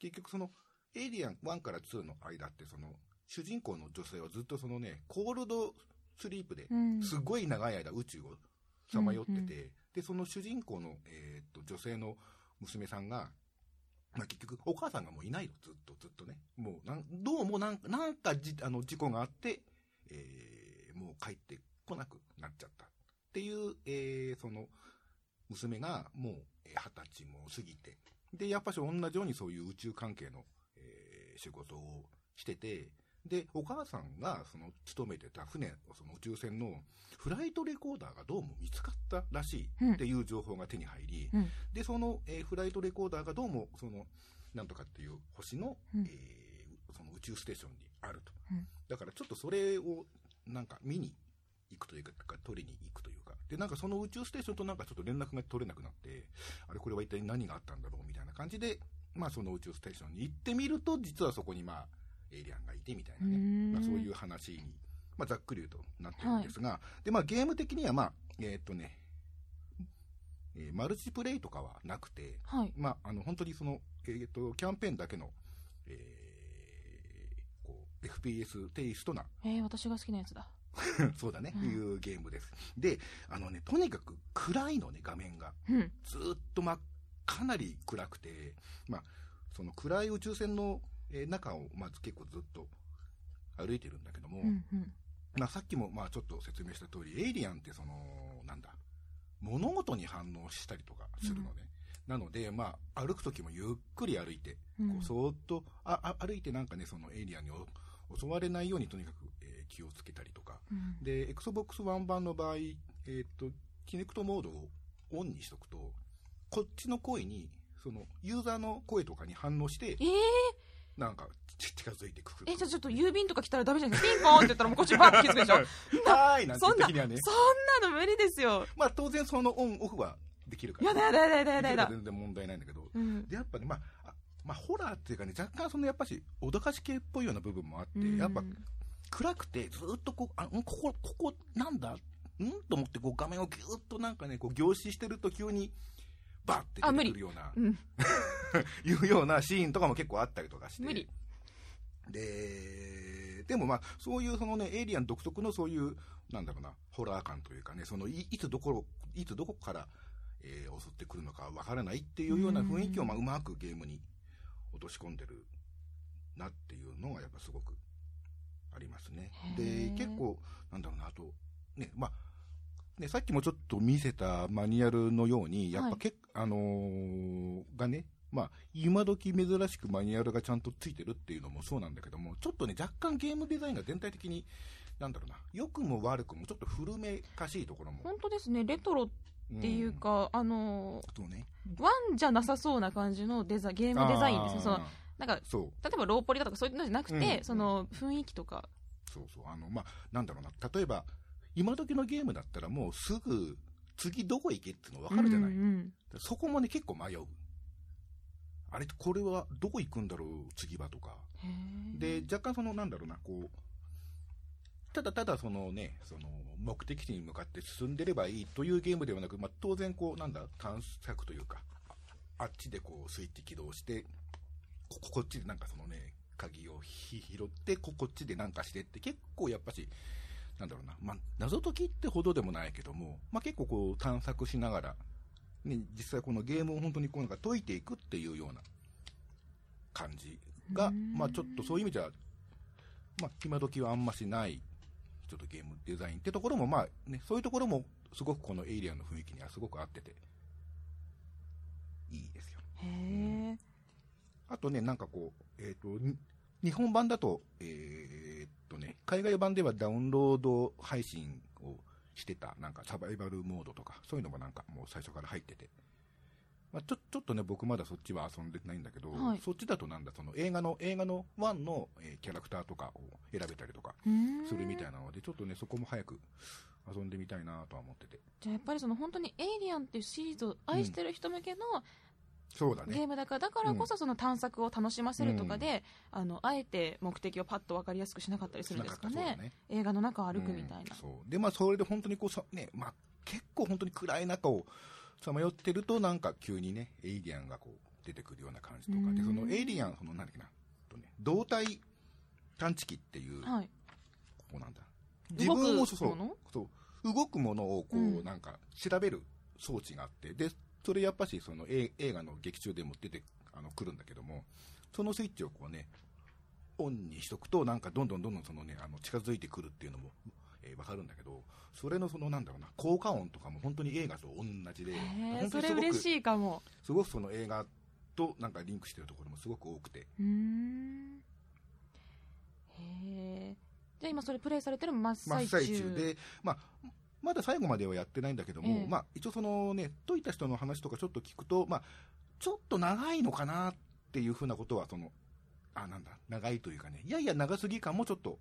結局そのエイリアン1から2の間ってその主人公の女性はずっとそのねコールドスリープでうん。すごい長い間宇宙をさまよってて、うんうん。でその主人公の、えー、と女性の娘さんが、まあ、結局お母さんがもういないよ。ずっとずっとね。もうなんどうもなんかなんかじあの事故があって、えーもう帰ってこなくなっちゃった。っていう、えーその娘がもう二十歳も過ぎて。でやっぱし同じようにそういう宇宙関係の、えー仕事をしててでお母さんがその勤めてた船その宇宙船のフライトレコーダーがどうも見つかったらしいっていう情報が手に入り、うん。でその、えーフライトレコーダーがどうもそのなんとかっていう星の,、うん。えーその宇宙ステーションにあると、うん。だからちょっとそれをなんか見に行くというか取りに行くというかでなんかその宇宙ステーションとなんかちょっと連絡が取れなくなってあれこれは一体何があったんだろうみたいな感じで、まあ、その宇宙ステーションに行ってみると実はそこにまあエイリアンがいてみたいなね、うんまあ、そういう話に、まあ、ざっくり言うとなってるんですが、でまあ、ゲーム的には、まあえーっとねえーマルチプレイとかはなくて、はい。まあ、あの本当にその、えーっとキャンペーンだけの、えーこう FPS テイストなえー、私が好きなやつだ。そうだね、うんいうゲームです。で、あのね、とにかく暗いのね、画面が。うん。ずーっと、ま、かなり暗くて、まあ、その暗い宇宙船の、えー中を、まず結構ずっと歩いてるんだけども、うんうん。まあ、さっきも、まあ、ちょっと説明した通り、エイリアンってその、なんだ、物事に反応したりとかするのね。なので、まあ、歩く時もゆっくり歩いて、うんこうそーっとああ歩いてなんかね、そのエイリアンにお襲われないようにとにかく、えー気をつけたりとか、うんで、Xbox One 版の場合、えーっと、キネクトモードをオンにしとくと、こっちの声に、その、ユーザーの声とかに反応してえ、ー、なんか、ち近づいてくる。え、じゃあちょっと郵便とか来たらダメじゃない？ですか。ピンポーンって言ったらもうこっちバッて気づくでしょ？はーいなんてそんな、時にはね。そんなの無理ですよ。まあ当然そのオンオフはできるから。やだやだやだやだやだやだ。全然問題ないんだけど。うん。で、やっぱね、まあ、あまあ、ホラーっていうかね、若干そのやっぱし、脅かし系っぽいような部分もあって、うんやっぱ暗くてずっとこう、あ、んここ、ここ、なんだ？ん？と思ってこう画面をぎゅーっとなんかね、こう凝視してると急に、バッて出てくるような、うん。いうようなシーンとかも結構あったりとかして。無理。で、でもまあ、そういうそのね、エイリアン独特のそういう、なんだろうな、ホラー感というかね、そのいいつどころ、いつどこから、えー襲ってくるのかわからないっていうような雰囲気を、うんまあ、うまくゲームに落とし込んでるなっていうのがやっぱすごくありますね。へでー、結構、なんだろうな、あと、ね、まあ、ね、さっきもちょっと見せたマニュアルのように、やっぱけ、あのーがね、まあ、今時珍しくマニュアルがちゃんとついてるっていうのもそうなんだけども、ちょっとね、若干ゲームデザインが全体的に、なんだろうな、良くも悪くもちょっと古めかしいところも。本当ですね。レトロっていうか、あのうん、そうね。ワンじゃなさそうな感じのデザゲームデザインですね。そのあーなんか、そう、例えばローポリだとかそういうのじゃなくて、うんその雰囲気とか。そうそう、あの、まあ、なんだろうな、例えば、今時のゲームだったらもうすぐ、次どこ行けっていうの分かるじゃない。うんうんそこもね、結構迷う。あれ、これはどこ行くんだろう、次はとか。で、若干その、なんだろうな、こう、ただただそのね、その、目的地に向かって進んでればいいというゲームではなく、まあ、当然こう、なんだ、探索というか、ああっちでこう、スイッチ起動して、ここっちでなんかそのね、鍵をひ拾って、ここっちでなんかしてって、結構やっぱし、なんだろうな、まあ、謎解きってほどでもないけども、まあ、結構こう、探索しながら、ね、実際このゲームを本当にこうなんか解いていくっていうような感じが、うんまあちょっとそういう意味じゃ、まあ今時はあんましない、ちょっとゲームデザインってところも、まあね、そういうところもすごくこのエイリアンの雰囲気にはすごく合ってて、いいですよ。へえ。あとね、なんかこう、えっ、と、に日本版だと、えーっとね、海外版ではダウンロード配信をしてた、なんかサバイバルモードとか、そういうのもなんかもう最初から入ってて、まあ、ちょちょっとね、僕まだそっちは遊んでないんだけど、はい。そっちだとなんだ、その映画の、映画の1の、えーキャラクターとかを選べたりとかするみたいなので、ちょっとね、そこも早く遊んでみたいなとは思ってて。じゃあやっぱりその本当にエイリアンっていうシリーズを愛してる人向けのそうだね。ゲームだから、だからこそその探索を楽しませるとかで、あの、あえて目的をパッと分かりやすくしなかったりするんですかね。ね。映画の中を歩くみたいな。うん。そう。でまあそれで本当にこうさねまあ結構本当に暗い中をさまよってるとなんか急にねエイリアンがこう出てくるような感じとか。でうん。そのエイリアンそのなんだっけなとね動体探知機っていうこはい。うなんだ。動くもそうそうの？そう。動くものをこう、うん。なんか調べる装置があって。でそれやっぱしその映映画の劇中でも出てあの来るんだけどもそのスイッチをこうねオンにしとくとなんかどんどんどんどんそのねあの近づいてくるっていうのも、えーわかるんだけどそれのそのなんだろうな効果音とかも本当に映画と同じでそれにすごく嬉しいかも。すごくその映画となんかリンクしてるところもすごく多くてうーん。へえ。じゃあ今それプレイされてる真っ真っ最中。最中で、まあ、まだ最後まではやってないんだけども、ええまあ、一応そのね、解いた人の話とかちょっと聞くと、まあ、ちょっと長いのかなっていうふうなことは、その、あ、なんだ、長いというかね、いやいや長すぎ感もちょっと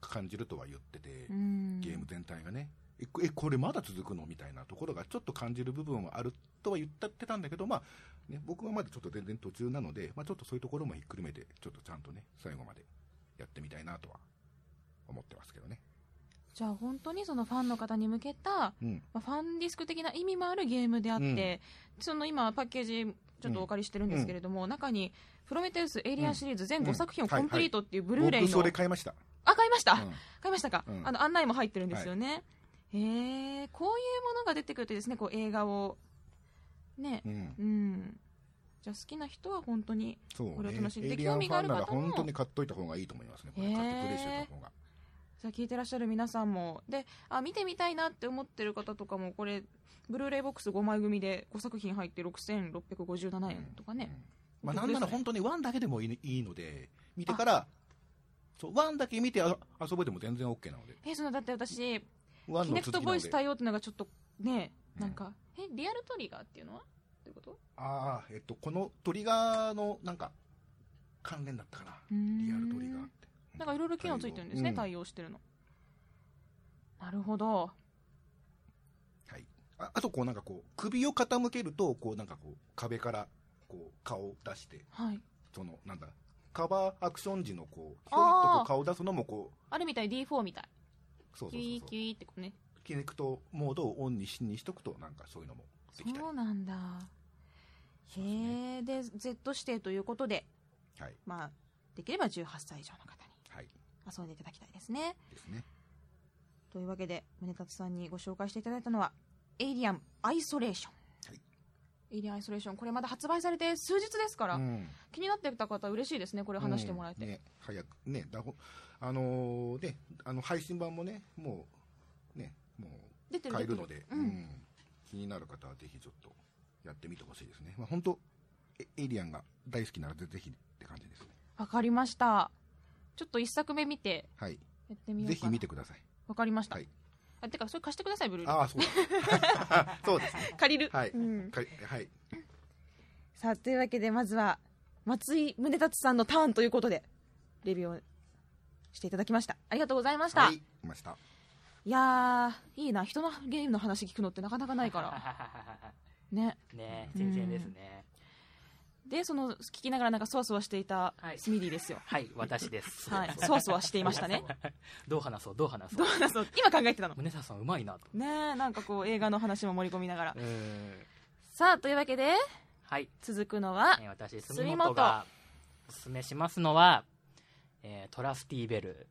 感じるとは言ってて、うん。ゲーム全体がね、え、こえこれまだ続くのみたいなところがちょっと感じる部分はあるとは言ってたんだけど、まあ、ね、僕はまだちょっと全然途中なので、まあ、ちょっとそういうところもひっくるめて、ちょっとちゃんとね、最後までやってみたいなとは思ってますけどね。じゃあ本当にそのファンの方に向けた、うん。まあ、ファンディスク的な意味もあるゲームであって、その今パッケージちょっとお借りしてるんですけれども、中にプロメテウスエイリアンシリーズ全5うん作品をはいコンプリートっていうブルーレイの、僕それ買いました。あ買いました、うん。買いましたか、うん。あの案内も入ってるんですよね、へえこういうものが出てくるとですねこう映画をねうん。うん。じゃあ好きな人は本当にそうね。これを楽し。んでエイリアンファンなら興味がある方も本当に買っといた方がいいと思いますね。これ買ってプレイしてた方が。じゃあ聞いてらっしゃる皆さんもであ見てみたいなって思ってる方とかもこれブルーレイボックス5枚組で5作品入って6657円とかね、うんまあ、なんなら本当にワンだけでもいいので、見てから、そう、ワンだけ見てあ遊べても全然 OK なので。えそのだって私ワンのキネクト。ボイス対応っていうのがちょっとねうんなんか、えリアルトリガーっていうのは？どういうこと？ああ、えっと、このトリガーの、なんか、関連だったかな。リアルトリガーって。なんかいろいろ機能ついてるんですね、うん。対応してるの。なるほど。はい。ああと、こうなんかこう、首を傾けると、こうなんかこう、壁から、こう、顔を出して、はい。その、なんだ、カバーアクション時のこう、ひょいっとこう顔を出すのもこう、あれみたい D4 みたい。そうそうそうそう。キュイキュイってこうね。キネクトモードをオンにしにしとくと、なんかそういうのもできたり。そうなんだ。へえで Z 指定ということで。はい。まあできれば18歳以上の方。遊んでいただきたいですね。ですね。というわけで宗達さんにご紹介していただいたのはエイリアンアイソレーション、はい。エイリアンアイソレーションこれまだ発売されて数日ですから、うん。気になってた方嬉しいですねこれ話してもらえて、うん。ね、早くねだほあのーねあの配信版もねもうねも出てるう買えるので、うん。うん。気になる方はぜひちょっとやってみてほしいですね。まあ本当エエイリアンが大好きならぜぜひって感じですね。わかりましたちょっと一作目見てはい。やってみようかな。ぜひ見てください。わかりました、はい。あてかそれ貸してくださいブルーレイ。ああそうだ そうですね。借りる。はい。うん。かはい。さあというわけでまずは松井宗達さんのターンということでレビューをしていただきました。ありがとうございました、はい。いました。いやーいいな。人のゲームの話聞くのってなかなかないから。ね。ね全然ですね。でその聞きながらなんかそわそわしていたはい。スミディですよ。はい、私です。はい。そわそわしていましたね。どう話そう、どう話そどうう。なそう。今考えてたの。宗田さんうまいなと。ねえなんかこう映画の話も盛り込みながら。うんさあというわけではい、続くのはえー私、杉杉本本がおすすめしますのは、えートラスティーベル、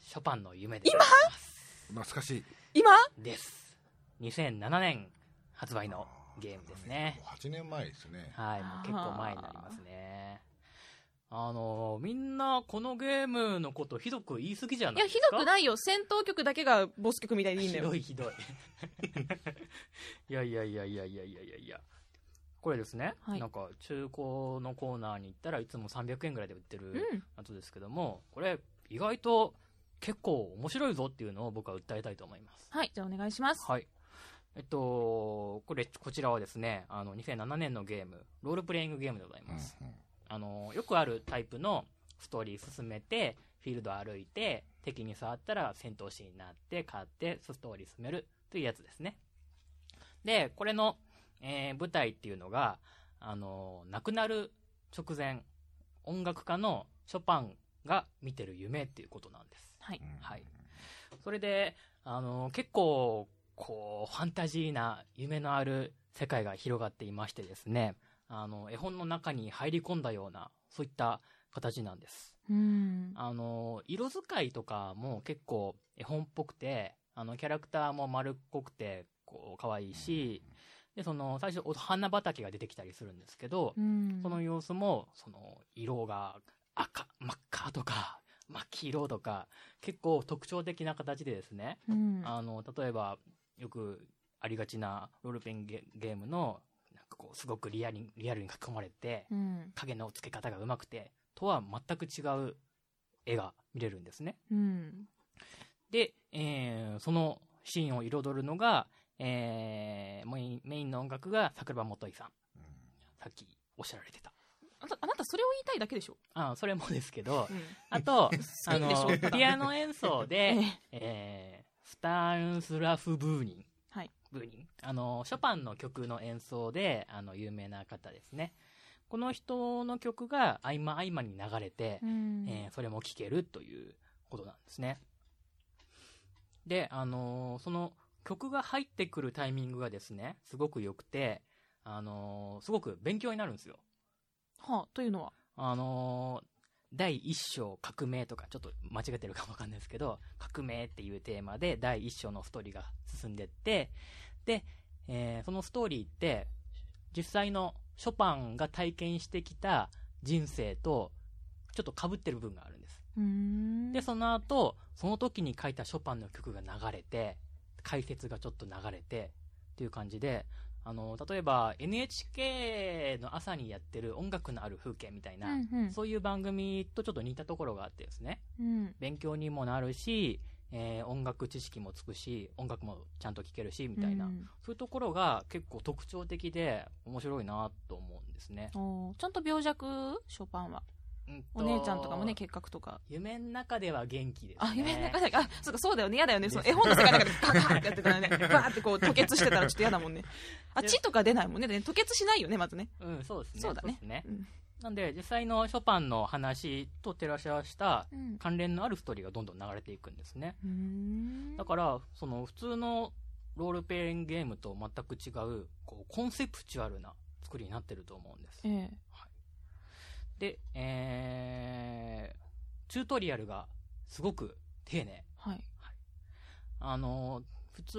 ショパンの夢でございます。懐かしい。今？です。2007年発売のゲームですね。もう8年前ですね。はい、もう結構前になりますね。あのみんなこのゲームのことひどく言い過ぎじゃいやひないですか？どくないよ。戦闘曲だけがボス曲みたいでいいんだよ。ひどいひどい。いやいやいやいやいやいやいや。いやこれですね、はい。なんか中古のコーナーに行ったらいつも300円ぐらいで売ってるうん。やつですけども、これ意外と結構面白いぞっていうのを僕は訴えたいと思います。はいじゃあお願いします。はいえっとこれこちらはですねあの2007年のゲームロールプレイングゲームでございうんます、あのよくあるタイプのストーリー進めてフィールド歩いて敵に触ったら戦闘シーンになって勝ってストーリー進めるというやつですね。でこれの、えー舞台っていうのがあの亡くなる直前音楽家のショパンが見てる夢っていうことなんです。はい。うんはいそれであの結構こうファンタジーな夢のある世界が広がっていましてですね。あの絵本の中に入り込んだようなそういった形なんです。うん。あの色使いとかも結構絵本っぽくてあのキャラクターも丸っこくてこう可愛いしでその最初お花畑が出てきたりするんですけど、うん。その様子もその色が赤真っ赤とか真っ黄色とか結構特徴的な形でですね、うん。あの例えばよくありがちなロールペンゲゲームのなんかこうすごくリアルにリアルに書き込まれてうん。影の付け方がうまくてとは全く違う絵が見れるんですね。うん。で、えーそのシーンを彩るのが、えーメインメインの音楽が桜庭元井さん。さっきおっしゃられてた。あなたあなたそれを言いたいだけでしょ、あそれもですけどうん。あとあいいんでしょのピアノ演奏で、ええ。えースターンスラフ・ブーニン、はいブーニンあのショパンの曲の演奏であの有名な方ですねこの人の曲が合間合間に流れて、うんえーそれも聴けるということなんですね。で、あのーその曲が入ってくるタイミングがですね、すごく良くて、あのーすごく勉強になるんですよ。はあ、というのは？あのー第一章革命とか、ちょっと間違ってるかもわかんないですけど、革命っていうテーマで第一章のストーリーが進んでって、で、えーそのストーリーって、実際のショパンが体験してきた人生と、ちょっと被ってる部分があるんです。で、その後、その時に書いたショパンの曲が流れて、解説がちょっと流れて、っていう感じで、あの、例えば NHK の朝にやってる音楽のある風景みたいな、うんうん。そういう番組とちょっと似たところがあってですね、うん。勉強にもなるし、えー音楽知識もつくし、音楽もちゃんと聴けるし、みたいな、うん。そういうところが結構特徴的で面白いなと思うんですね。ちゃんと病弱？ショパンは。うんとお姉ちゃんとかもね、結核とか。夢の中では元気ですね。あ、夢の中で、あ、そうか、そうだよね、嫌だよね。その絵本の世界の中でガガーってやってたらね、バーってこう、吐血してたらちょっと嫌だもんね。あ、血とか出ないもんね。で吐血しないよね、まずね。うん、そうですね。そうだねね。うんなんで、実際のショパンの話と照らし合わせたうん関連のあるストーリーがどんどん流れていくんですね。うーんだから、その普通のロールプレイングゲームと全く違う、こう、コンセプチュアルな作りになってると思うんです。ええ。で、えー、チュートリアルがすごく丁寧。はい。あの、普通、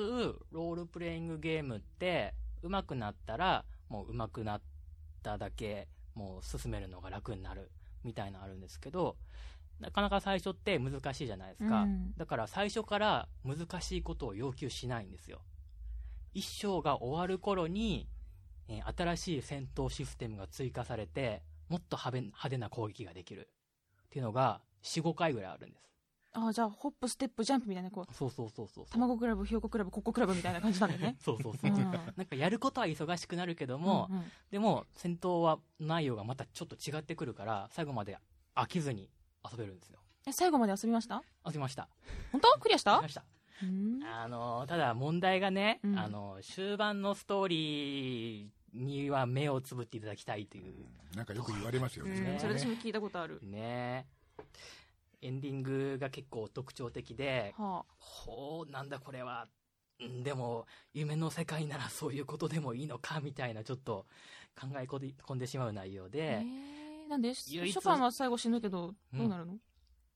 ロールプレイングゲームって、上手くなったら、もう上手くなっただけ、もう進めるのが楽になる、みたいなのあるんですけど、なかなか最初って難しいじゃないですか。うんだから最初から難しいことを要求しないんですよ。一章が終わる頃に、えー新しい戦闘システムが追加されて、もっと派手な攻撃ができる。っていうのが、4、5回ぐらいあるんです。あ、じゃあ、ホップ、ステップ、ジャンプみたいな、こう、そうそうそうそう。卵クラブ、ひよこクラブ、コッコクラブみたいな感じなんだよね。そうそうそうう。んなんかやることは忙しくなるけども、うんうんでも戦闘は内容がまたちょっと違ってくるから、最後まで飽きずに遊べるんですよ。え、最後まで遊びました？遊びました。本当？クリアした？あの、ただ問題がね、うんあの、終盤のストーリーには目をつぶっていただきたいという。なんかよく言われますよね。うんそれ私も聞いたことある。ねエンディングが結構特徴的で、はほう、なんだこれは。んでも、夢の世界ならそういうことでもいいのか、みたいな、ちょっと考え込んで込んでしまう内容あ。で、えー、なんで？ショパンは最後死ぬけど、うんどうなるの？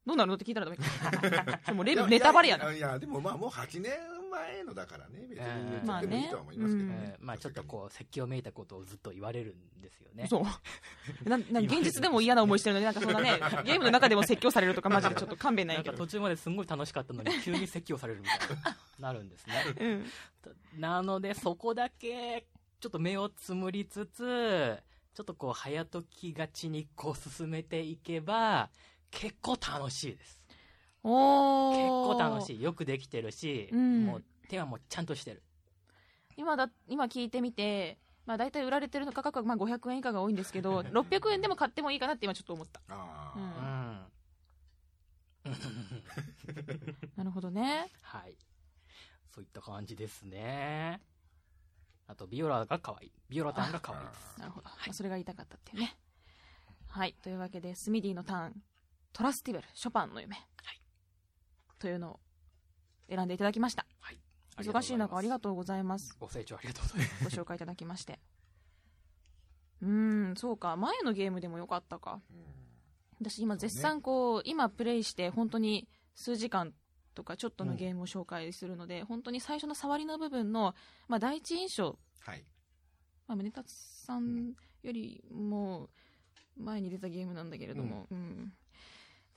どうなるのって聞いたらダメ か。もうネタバレやな。いやいや、でもまあもう8年前のだからね、別に言っちゃってもいいとは思いますけどまあねまあちょっとこう、説教めいたことをずっと言われるんですよね。そう。な、な、現実でも嫌な思いしてるのに、なんかそんなね、ゲームの中でも説教されるとか、マジでちょっと勘弁なけど。ないんか途中まですんごい楽しかったのに、急に説教されるみたいな、なるんですね。うん。なので、そこだけ、ちょっと目をつむりつつ、ちょっとこう、早ときがちにこう進めていけば、結構楽しいです。お結ー。構楽しい。よくできてるし、うんもう手はもうちゃんとしてる。今だ、今聞いてみて、まあ大体売られてる価格はまあ500円以下が多いんですけど、600円でも買ってもいいかなって今ちょっと思った。うああ、うん。なるほどね。はい。そういった感じですね。あと、ビオラが可愛い。ビオラタンが可愛いです。なるほど。まあそれが言いたかったっていうね。はい。というわけで、スミディのターン、トラスティベル、ショパンの夢。はいというのを選んでいただきました。はい。忙しい中ありがととうございます。うご清聴ありがとうございます。ご紹介いただきまして。うーん、そうか。前のゲームでもよかったか。私今絶賛こう、今プレイして本当に数時間とかちょっとのゲームを紹介するので、本当に最初の触りの部分の、まあ第一印象、はい。まあ宗達さんよりも前に出たゲームなんだけれども、うん。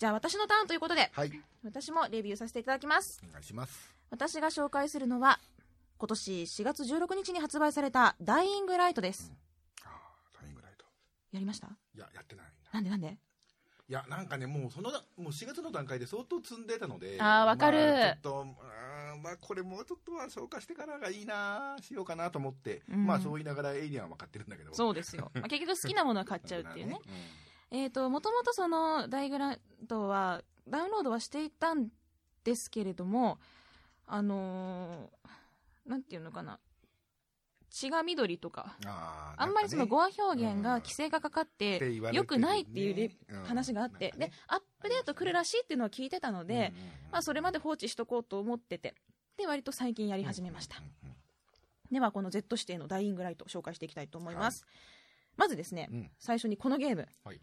じゃあ私のターンということで、はい。私もレビューさせていただきます。お願いします。私が紹介するのは、今年4月16日に発売されたダイイングライトです。ああ、タイミングライト。やりました？いや、やってない。なんでなんで？いや、なんかね、もうその、もう4月の段階で相当積んでたので。あーわかるまあちょっと、あーまあこれもうちょっとは消化してからがいいな、しようかなと思って、うんまあそう言いながらエイリアンは買ってるんだけど。そうですよ。まあ、結局好きなものは買っちゃうっていうね。んえっ、と、もともとそのダイグライトは、ダウンロードはしていたんですけれども、あのーなんていうのかな。血が緑とか、あんまりそのなんか語話表現が規制がかかっねて、って言われてるね。良くないっていう話があって、で、アップデート来るらしいっていうのは聞いてたので、まあ、それまで放置しとこうと思ってて、で、割と最近やり始めました。では、この Z 指定のダイイングライトを紹介していきたいと思います。まずですね、最初にこのゲーム、はい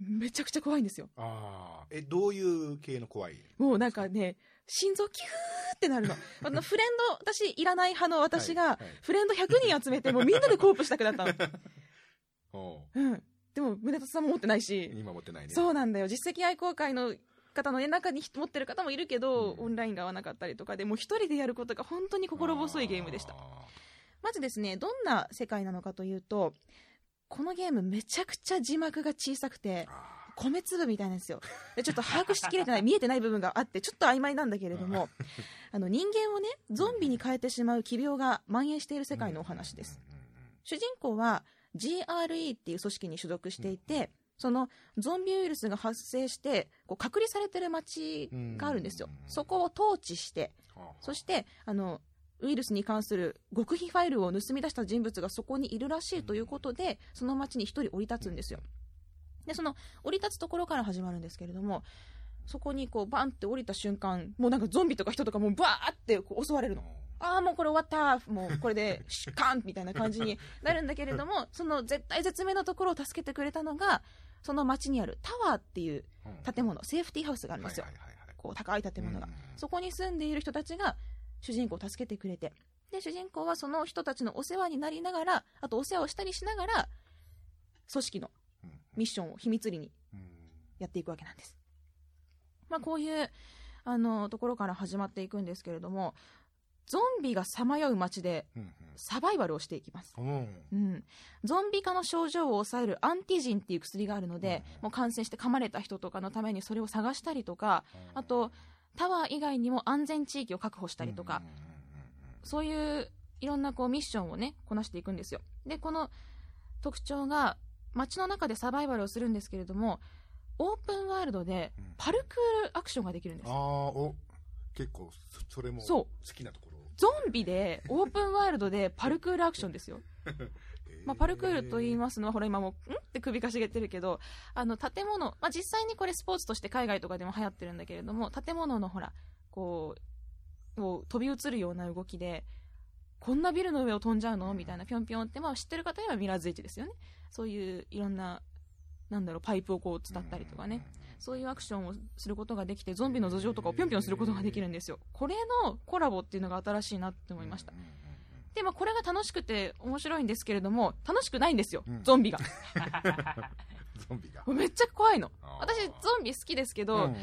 めちゃくちゃ怖いんですよ。ああえどういう系の怖い？もうなんかね、心臓キューってなるの。あのフレンド、私いらない派の私が、はいはいフレンド100人集めて、もうみんなでコープしたくなったの。おうん。でも、宗達さんも持ってないし、今持ってないねそうなんだよ。実績愛好会の方の中に持ってる方もいるけど、うんオンラインが合わなかったりとかで、もう一人でやることが本当に心細いゲームでした。あまずですね、どんな世界なのかというと、このゲームめちゃくちゃ字幕が小さくて米粒みたいなんですよ。でちょっと把握しきれてない、見えてない部分があって、ちょっと曖昧なんだけれども、あの人間をね、ゾンビに変えてしまう奇病が蔓延している世界のお話です。主人公は GRE っていう組織に所属していて、そのゾンビウイルスが発生してこう隔離されてる街があるんですよ、うんそこを統治してそしてあのウイルスに関する極秘ファイルを盗み出した人物がそこにいるらしいということでその街に一人降り立つんですよ。でその降り立つところから始まるんですけれどもそこにこうバンって降りた瞬間もうなんかゾンビとか人とかもうバーってこう襲われるの。ああ、もうこれ終わった、もうこれで、シュッカンみたいな感じに なるんだけれども、その絶対絶命のところを助けてくれたのが、その街にあるタワーっていう建物、セーフティーハウスがあるんですよ。こう高い建物が。うん。そこに住んでいる人たちが主人公を助けてくれて、で、主人公はその人たちのお世話になりながら、あとお世話をしたりしながら、組織のうん。ミッションを秘密裏にうん。やっていくわけなんです。まあ、こういうあのところから始まっていくんですけれども、ゾンビがさまよう街でうんサバイバルをしていきます。うん。ゾンビ化の症状を抑えるアンティジンっていう薬があるので、うん。もう感染して噛まれた人とかのためにそれを探したりとか、あとタワー以外にも安全地域を確保したりとか、そういういろんなこうミッションをねこなしていくんですよ。でこの特徴が街の中でサバイバルをするんですけれどもオープンワールドでうん。パルクールアクションができるんです。ああお結構そそれもそう。好きなところ。ゾンビでオープンワールドでパルクールアクションですよ まあ、パルクールと言いまますのは、ほら今もう、ん？って首かしげてるけど、あの、建物、まあ、実際にこれスポーツとして海外とかでも流行ってるんだけれども、建物のほら、こう、を飛び移るような動きで、こんなビルの上を飛んじゃうの？みたいな、ぴょんぴょんって、まあ、知ってる方にはミラーズエッジですよね。そういういろんな、なんだろう、パイプをこう伝ったりとかね。そういうアクションをすることができて、ゾンビの頭上とかをぴょんぴょんすることができるんですよ。これのコラボっていうのが新しいなって思いました。で、まあ、これが楽しくて面白いんですけれども、楽しくないんですよ、うん。ゾンビが。ゾンビが。めっちゃ怖いの。あー。私、ゾンビ好きですけど、うんうん。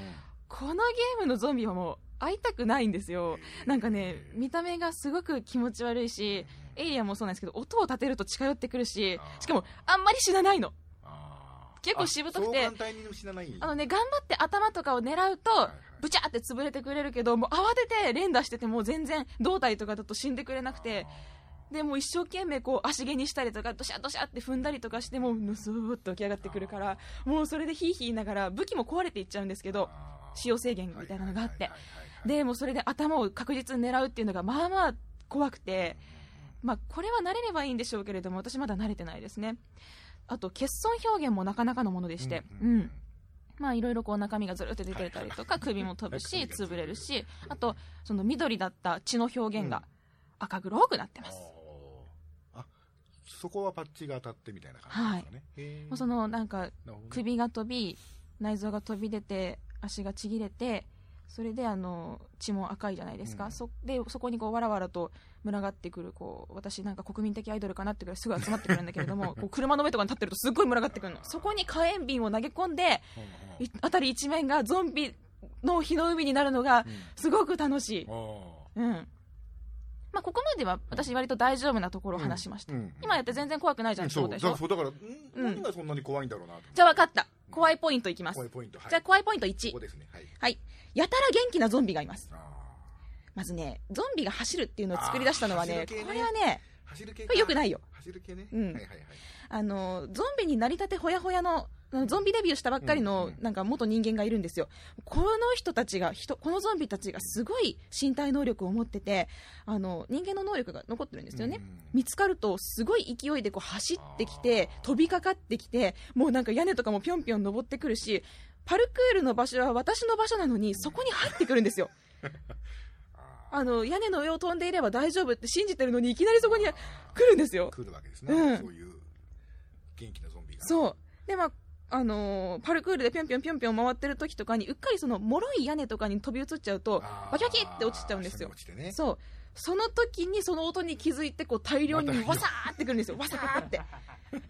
このゲームのゾンビはもう会いたくないんですよ。なんかね、見た目がすごく気持ち悪いし、エイリアンもそうなんですけど、音を立てると近寄ってくるししかもあんまり死なないの。あー。結構しぶとくてあそう簡単に死なない？あのね、頑張って頭とかを狙うとい、ブチャーって潰れてくれるけど、もう慌てて連打してても全然胴体とかだと死んでくれなくて、でもう一生懸命こう足毛にしたりとかドシャドシャって踏んだりとかしてもうぬすーっと起き上がってくるからもうそれでヒーヒー言いながら武器も壊れていっちゃうんですけど使用制限みたいなのがあって。でもうそれで頭を確実に狙うっていうのがまあまあ怖くてまあこれは慣れればいいんでしょうけれども私まだ慣れてないですね。あと欠損表現もなかなかのものでして。うんまあいろいろこう中身がずるって出てたりとか首も飛ぶし潰れるしあとその緑だった血の表現が赤黒くなってます。あそこはパッチが当たってみたいな感じですかね、へー。もうそのなんか首が飛び内臓が飛び出て足がちぎれてそれであの血も赤いじゃないですか、うん。そでそこにこうわらわらと群がってくるこう私なんか国民的アイドルかなってぐらいすぐ集まってくるんだけれども こう車の上とかに立ってるとすっごい群がってくるの。そこに火炎瓶を投げ込んでうん。うんい辺り一面がゾンビの火の海になるのがうん。すごく楽しい、あうん。まあ、ここまでは私割と大丈夫なところを話しました、うんうん今やって全然怖くないじゃんってそうことでしょ？うだから、んうん。何がそんなに怖いんだろうなじゃあ分かった怖いポイントいきます。怖いポイント、はい、じゃあ怖いポイント1ここですねはい。はい。やたら元気なゾンビがいます。あまずね、ゾンビが走るっていうのを作り出したのはね、ね。これはね、ー走る系これ良くないよ。走る系ね、うん。はいはいはい。あの、ゾンビになりたてほやほやのゾンビデビューしたばっかりのなんか元人間がいるんですよ、この人たちが人、このゾンビたちがすごい身体能力を持ってて、あの人間の能力が残ってるんですよね。うん見つかるとすごい勢いでこう走ってきて飛びかかってきてもうなんか屋根とかもぴょんぴょん登ってくるしパルクールの場所は私の場所なのにそこに入ってくるんですよ。ああの屋根の上を飛んでいれば大丈夫って信じてるのにいきなりそこに来るんですよ。来るわけですね、うん。そういう元気なゾンビが。そう。でまああのーパルクールでぴょんぴょんぴょんぴょん回ってる時とかにうっかりその脆い屋根とかに飛び移っちゃうとバキバキって落ちちゃうんですよ。ね。そう。その時にその音に気づいてこう大量にわさーってくるんですよ。わさーって。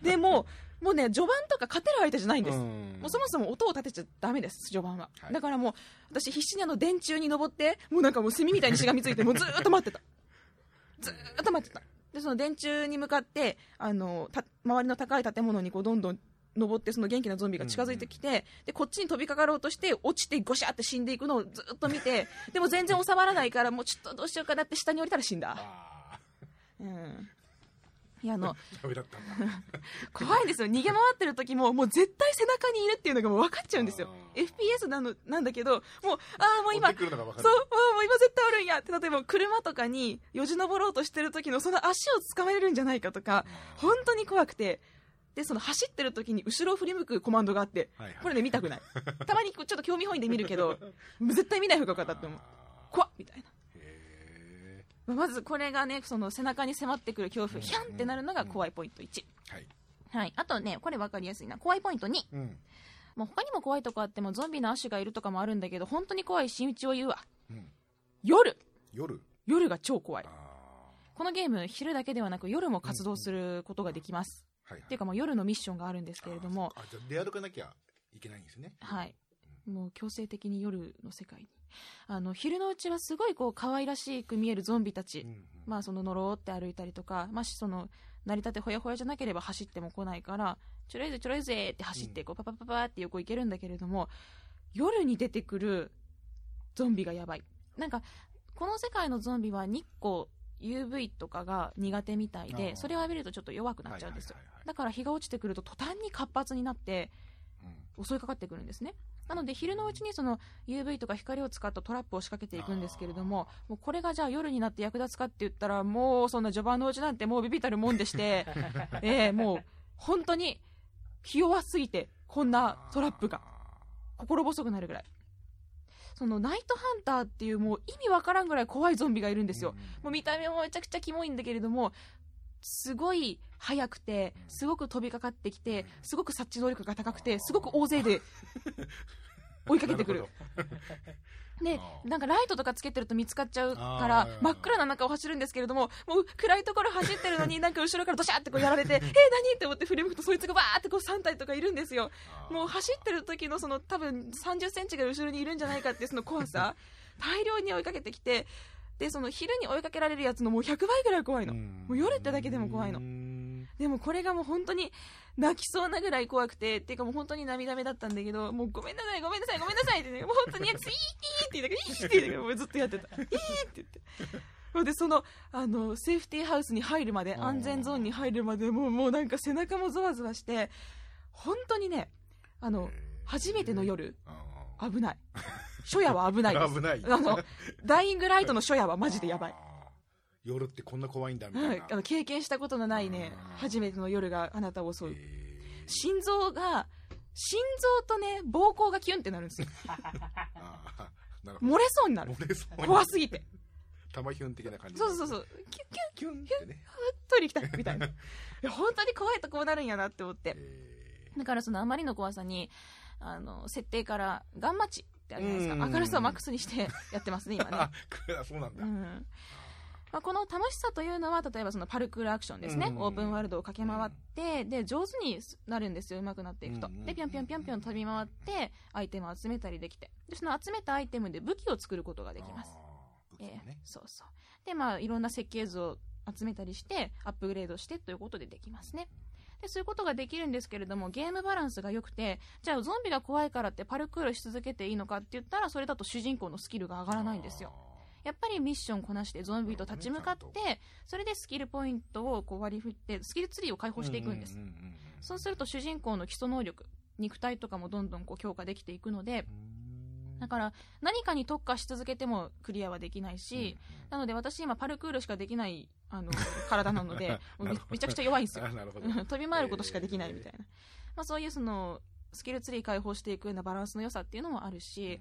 でもうもうね序盤とか勝てる相手じゃないんです、うん。もうそもそも音を立てちゃダメです、序盤は。はい。だからもう、私必死にあの電柱に登って、もうなんかもう炭みたいにしがみついて、もうずーっと待ってた。ずーっと待ってた。で、その電柱に向かって、あの、た周りの高い建物にこうどんどん登って、その元気なゾンビが近づいてきて、で、こっちに飛びかかろうとして、落ちてゴシャって死んでいくのをずーっと見て、でも全然収まらないから、もうちょっとどうしようかなって下に降りたら死んだ。あうん。いや、あの、怖いんですよ。逃げ回ってる時ももう絶対背中にいるっていうのがもう分かっちゃうんですよ。FPS なのなんだけどもうああもう今そうるもう今絶対おるんや。って例えば車とかによじ登ろうとしてる時のその足を捕まえるんじゃないかとか本当に怖くてでその走ってる時に後ろを振り向くコマンドがあってはいはい。これね見たくない。たまにちょっと興味本位で見るけど 絶対見ない方がよかったって思う。怖っみたいな。へまずこれがねその背中に迫ってくる恐怖ヒャンってなるのが怖いポイント1、ーはい。はい、あとねこれ分かりやすいな。怖いポイント2うん。もう他にも怖いとこあってもゾンビの足がいるとかもあるんだけど本当に怖い新内を言うわ。うん。夜。夜？夜が超怖い。あこのゲーム昼だけではなく夜も活動することができます、ーはい。っていうかもう夜のミッションがあるんですけれども。あじゃあ出歩かなきゃいけないんですね。はい。もう強制的に夜の世界に。あの昼のうちはすごいこう可愛らしく見えるゾンビたち、うんうん。まあそののろーって歩いたりとか、まあ、その成り立てほやほやじゃなければ走っても来ないからちょろいぜちょろいぜって走ってこうパパパパって横行けるんだけれども夜に出てくるゾンビがやばい。なんかこの世界のゾンビは日光 UV とかが苦手みたいでそれを浴びるとちょっと弱くなっちゃうんですよ。だから日が落ちてくると途端に活発になってうん。襲いかかってくるんですね。なので昼のうちにその UV とか光を使ったトラップを仕掛けていくんですけれどももうこれがじゃあ夜になって役立つかって言ったらもうそんな序盤のうちなんてもうビビたるもんでして ええもう本当に気弱すぎてこんなトラップが心細くなるぐらいそのナイトハンターっていうもう意味わからんぐらい怖いゾンビがいるんですよ、もう見た目もめちゃくちゃキモいんだけれどもすごい速くてすごく飛びかかってきてすごく察知能力が高くてすごく大勢で追いかけてくる でなんかライトとかつけてると見つかっちゃうかあらー。真っ暗な中を走るんですけれどももう暗いところ走ってるのに なんか後ろからドシャってこうやられて えー、何？って思って振り向くとそいつがバーってこう3体とかいるんですよ。もう走ってる時のその多分30センチが後ろにいるんじゃないかってその怖さ 大量に追いかけてきてでその昼に追いかけられるやつのもう100倍ぐらい怖いの、ん。もう夜ってだけでも怖いの。うん。でもこれがもう本当に泣きそうなぐらい怖くてっていうかもう本当に涙目だったんだけどもうごめんなさいごめんなさいごめんなさいって、ね、もう本当にやついいいいって言いながらいいって言いながらもうずっとやってた。いいって言って。ほんでそのあのセーフティーハウスに入るまで安全ゾーンに入るまでもうもうなんか背中もゾワゾワして本当にねあの初めての夜あ危ない。初夜は危ないです。危ない。あのダイイングライトの初夜はマジでやばい夜ってこんな怖いんだみたいな、はい、あの経験したことのないねうん。初めての夜があなたを襲う。心臓が心臓とね膀胱がキュンってなるんですよ。漏れそうになどる。漏れそう怖すぎて。玉ヒュン的な感じ。そうそうそうキュンキュンキュンってね。トイレ行きたいみたいな。いや本当に怖いとこうなるんやなって思って。えだからそのあまりの怖さにあの設定からガンマ値ってあるじゃないですうん。か明るさをマックスにしてやってますね今ー、ねあそうなんだ、うんまあ、この楽しさというのは例えばそのパルクールアクションですね、うんオープンワールドを駆け回って、で上手になるんですよ上手くなっていくと、うんでぴょんぴょんぴょんぴょん飛び回ってアイテムを集めたりできて。でその集めたアイテムで武器を作ることができます。あー武器ええもね、そうそう。でまあいろんな設計図を集めたりしてアップグレードしてということでできますね。でそういうことができるんですけれどもゲームバランスが良くてじゃあゾンビが怖いからってパルクールし続けていいのかって言ったらそれだと主人公のスキルが上がらないんですよやっぱりミッションこなしてゾンビと立ち向かってそれでスキルポイントをこう割り振ってスキルツリーを解放していくんです、うううんうんそうすると主人公の基礎能力肉体とかもどんどんこう強化できていくので、だから何かに特化し続けてもクリアはできないし、なので私今パルクールしかできないあの体なので めめちゃくちゃ弱いんですよ。飛び回ることしかできないみたいな、まあ、そういうそのスキルツリー解放していくようなバランスの良さっていうのもあるし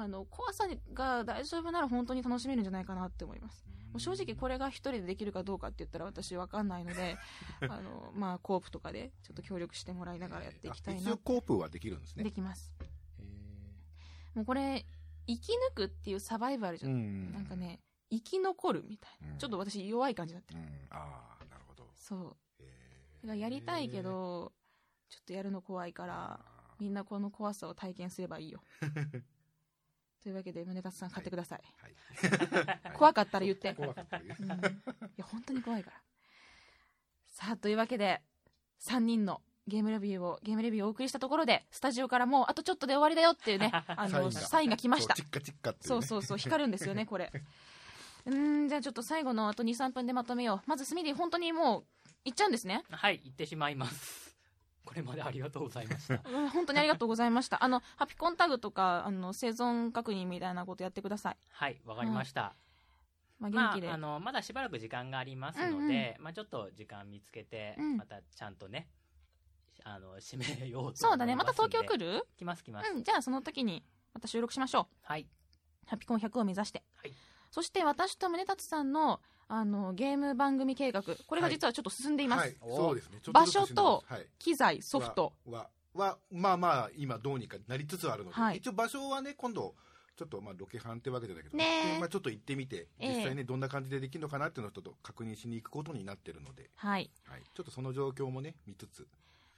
あの怖さが大丈夫なら本当に楽しめるんじゃないかなって思います。もう正直これが一人でできるかどうかって言ったら私わかんないので あの、まあ、コープとかでちょっと協力してもらいながらやっていきたいあ一な応コープはできるんですね。できます。へもうこれ生き抜くっていうサバイバルじゃ、ん。ん。なんかね生き残るみたいな、うん。ちょっと私弱い感じになってる、うん。ああなるほど。そう。へー。だからやりたいけどちょっとやるの怖いからあみんなこの怖さを体験すればいいよ というわけで宗達さん買ってください、ー はい。怖かったら言って、怖かったう。ん、いや本当に怖いから。さあというわけで3人のゲームレビューをゲームレビューをお送りしたところでスタジオからもうあとちょっとで終わりだよっていうね あのサインが。サインが来ました。そうチッカチッカっていね。そうそうそう光るんですよねこれ。うーんじゃあちょっと最後のあと23分でまとめよう。まずスミディ本当にもう行っちゃうんですね。はい、行ってしまいます。これまでありがとうございました。うん本当にありがとうございました。あのハピコンタグとかあの生存確認みたいなことやってください、はい、わかりました。まあ、まあ元気で、、あの、まだしばらく時間がありますので、まあちょっと時間見つけて、うん。またちゃんとね、あの、締めようそうだね。また東京来る？る来ます来ます。うんじゃあその時にまた収録しましょう。はい。ハピコン100を目指して、はい。そして私と宗達さんのあのゲーム番組計画。これが実はちょっと進んでいます、はい。そうですね。場所と機材ソフト。はははまあまあ今どうにかなりつつあるので、はい。一応場所はね今度ちょっとまあロケハンってわけじゃないけど、ねえ。まあ、ちょっと行ってみてええ実際ねどんな感じでできるのかなっていうのをちょっと確認しに行くことになってるので、はい。はい、ちょっとその状況もね見つつ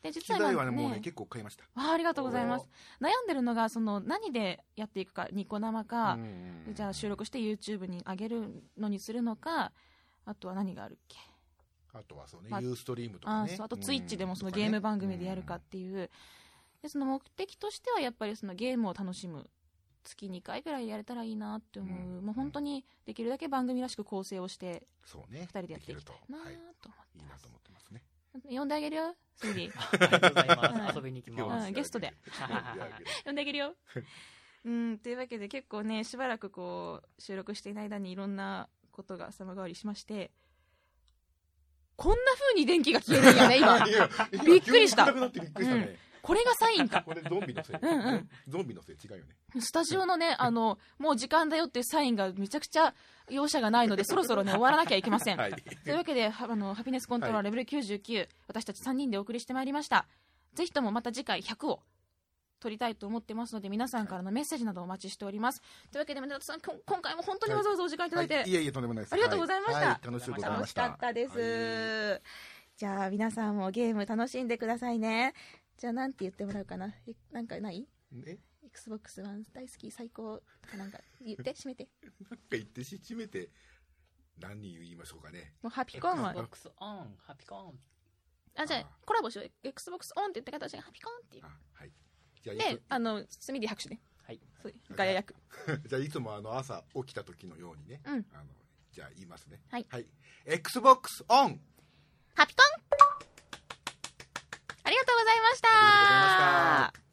で実機材は今ね。もうね結構買いました。わあありがとうございます。悩んでるのがその何でやっていくかニコ生か、うんじゃあ収録して YouTube に上げるのにするのかあとは何があるっけ？あとはそうね、まあユーストリームとかね。あそう。あと Twitch でもそのゲーム番組でやるかっていう、でその目的としてはやっぱりそのゲームを楽しむ月2回ぐらいやれたらいいなって思う、うんもう本当にできるだけ番組らしく構成をしてそうね。2人でやっていきたいい、いいなと思って呼んであげるよスミディ ありがとうござい。遊びに行きます。うんゲストで。呼んであげるよ。うんというわけで結構ねしばらくこう収録していない間にいろんなことが様変わりしましてこんな風に電気が消えるんやね今。びっくりした。急に暗くなってびっくりしたね、これがサインか。これゾンビのせい、うんうん。ゾンビのせい。違うよね。スタジオのね、あの、もう時間だよっていうサインがめちゃくちゃ容赦がないので、そろそろね、終わらなきゃいけません。はい。というわけで、はあの、ハピネスコントローラーレベル99、私たち3人でお送りしてまいりました。ぜひともまた次回100を取りたいと思ってますので、皆さんからのメッセージなどお待ちしております。というわけで、宗田さん、こ今回も本当にわざわざお時間いただいて、はい、いえいえとんでもないです。ありがとうございました。はい。はい。楽し楽しかったです。はい。じゃあ、皆さんもゲーム楽しんでくださいね。じゃあ、なんて言ってもらうかな？えなんかない？え ?Xbox One 大好き、最高とかなんか言って、閉めて。なんか言ってしちめて何言いましょうかねもうハピコンは、Xbox on、ハピコン。あ、じゃあ、コラボしよう。Xbox ON って言った形でハピコンっていうあ。はいじゃあいで、あの、スミディ拍手ね。はい。そうガヤ役。つ じゃあいつもあの朝起きた時のようにね、うんあのじゃあ言いますねはいはい、XBOX オンハピコンありがとうございました。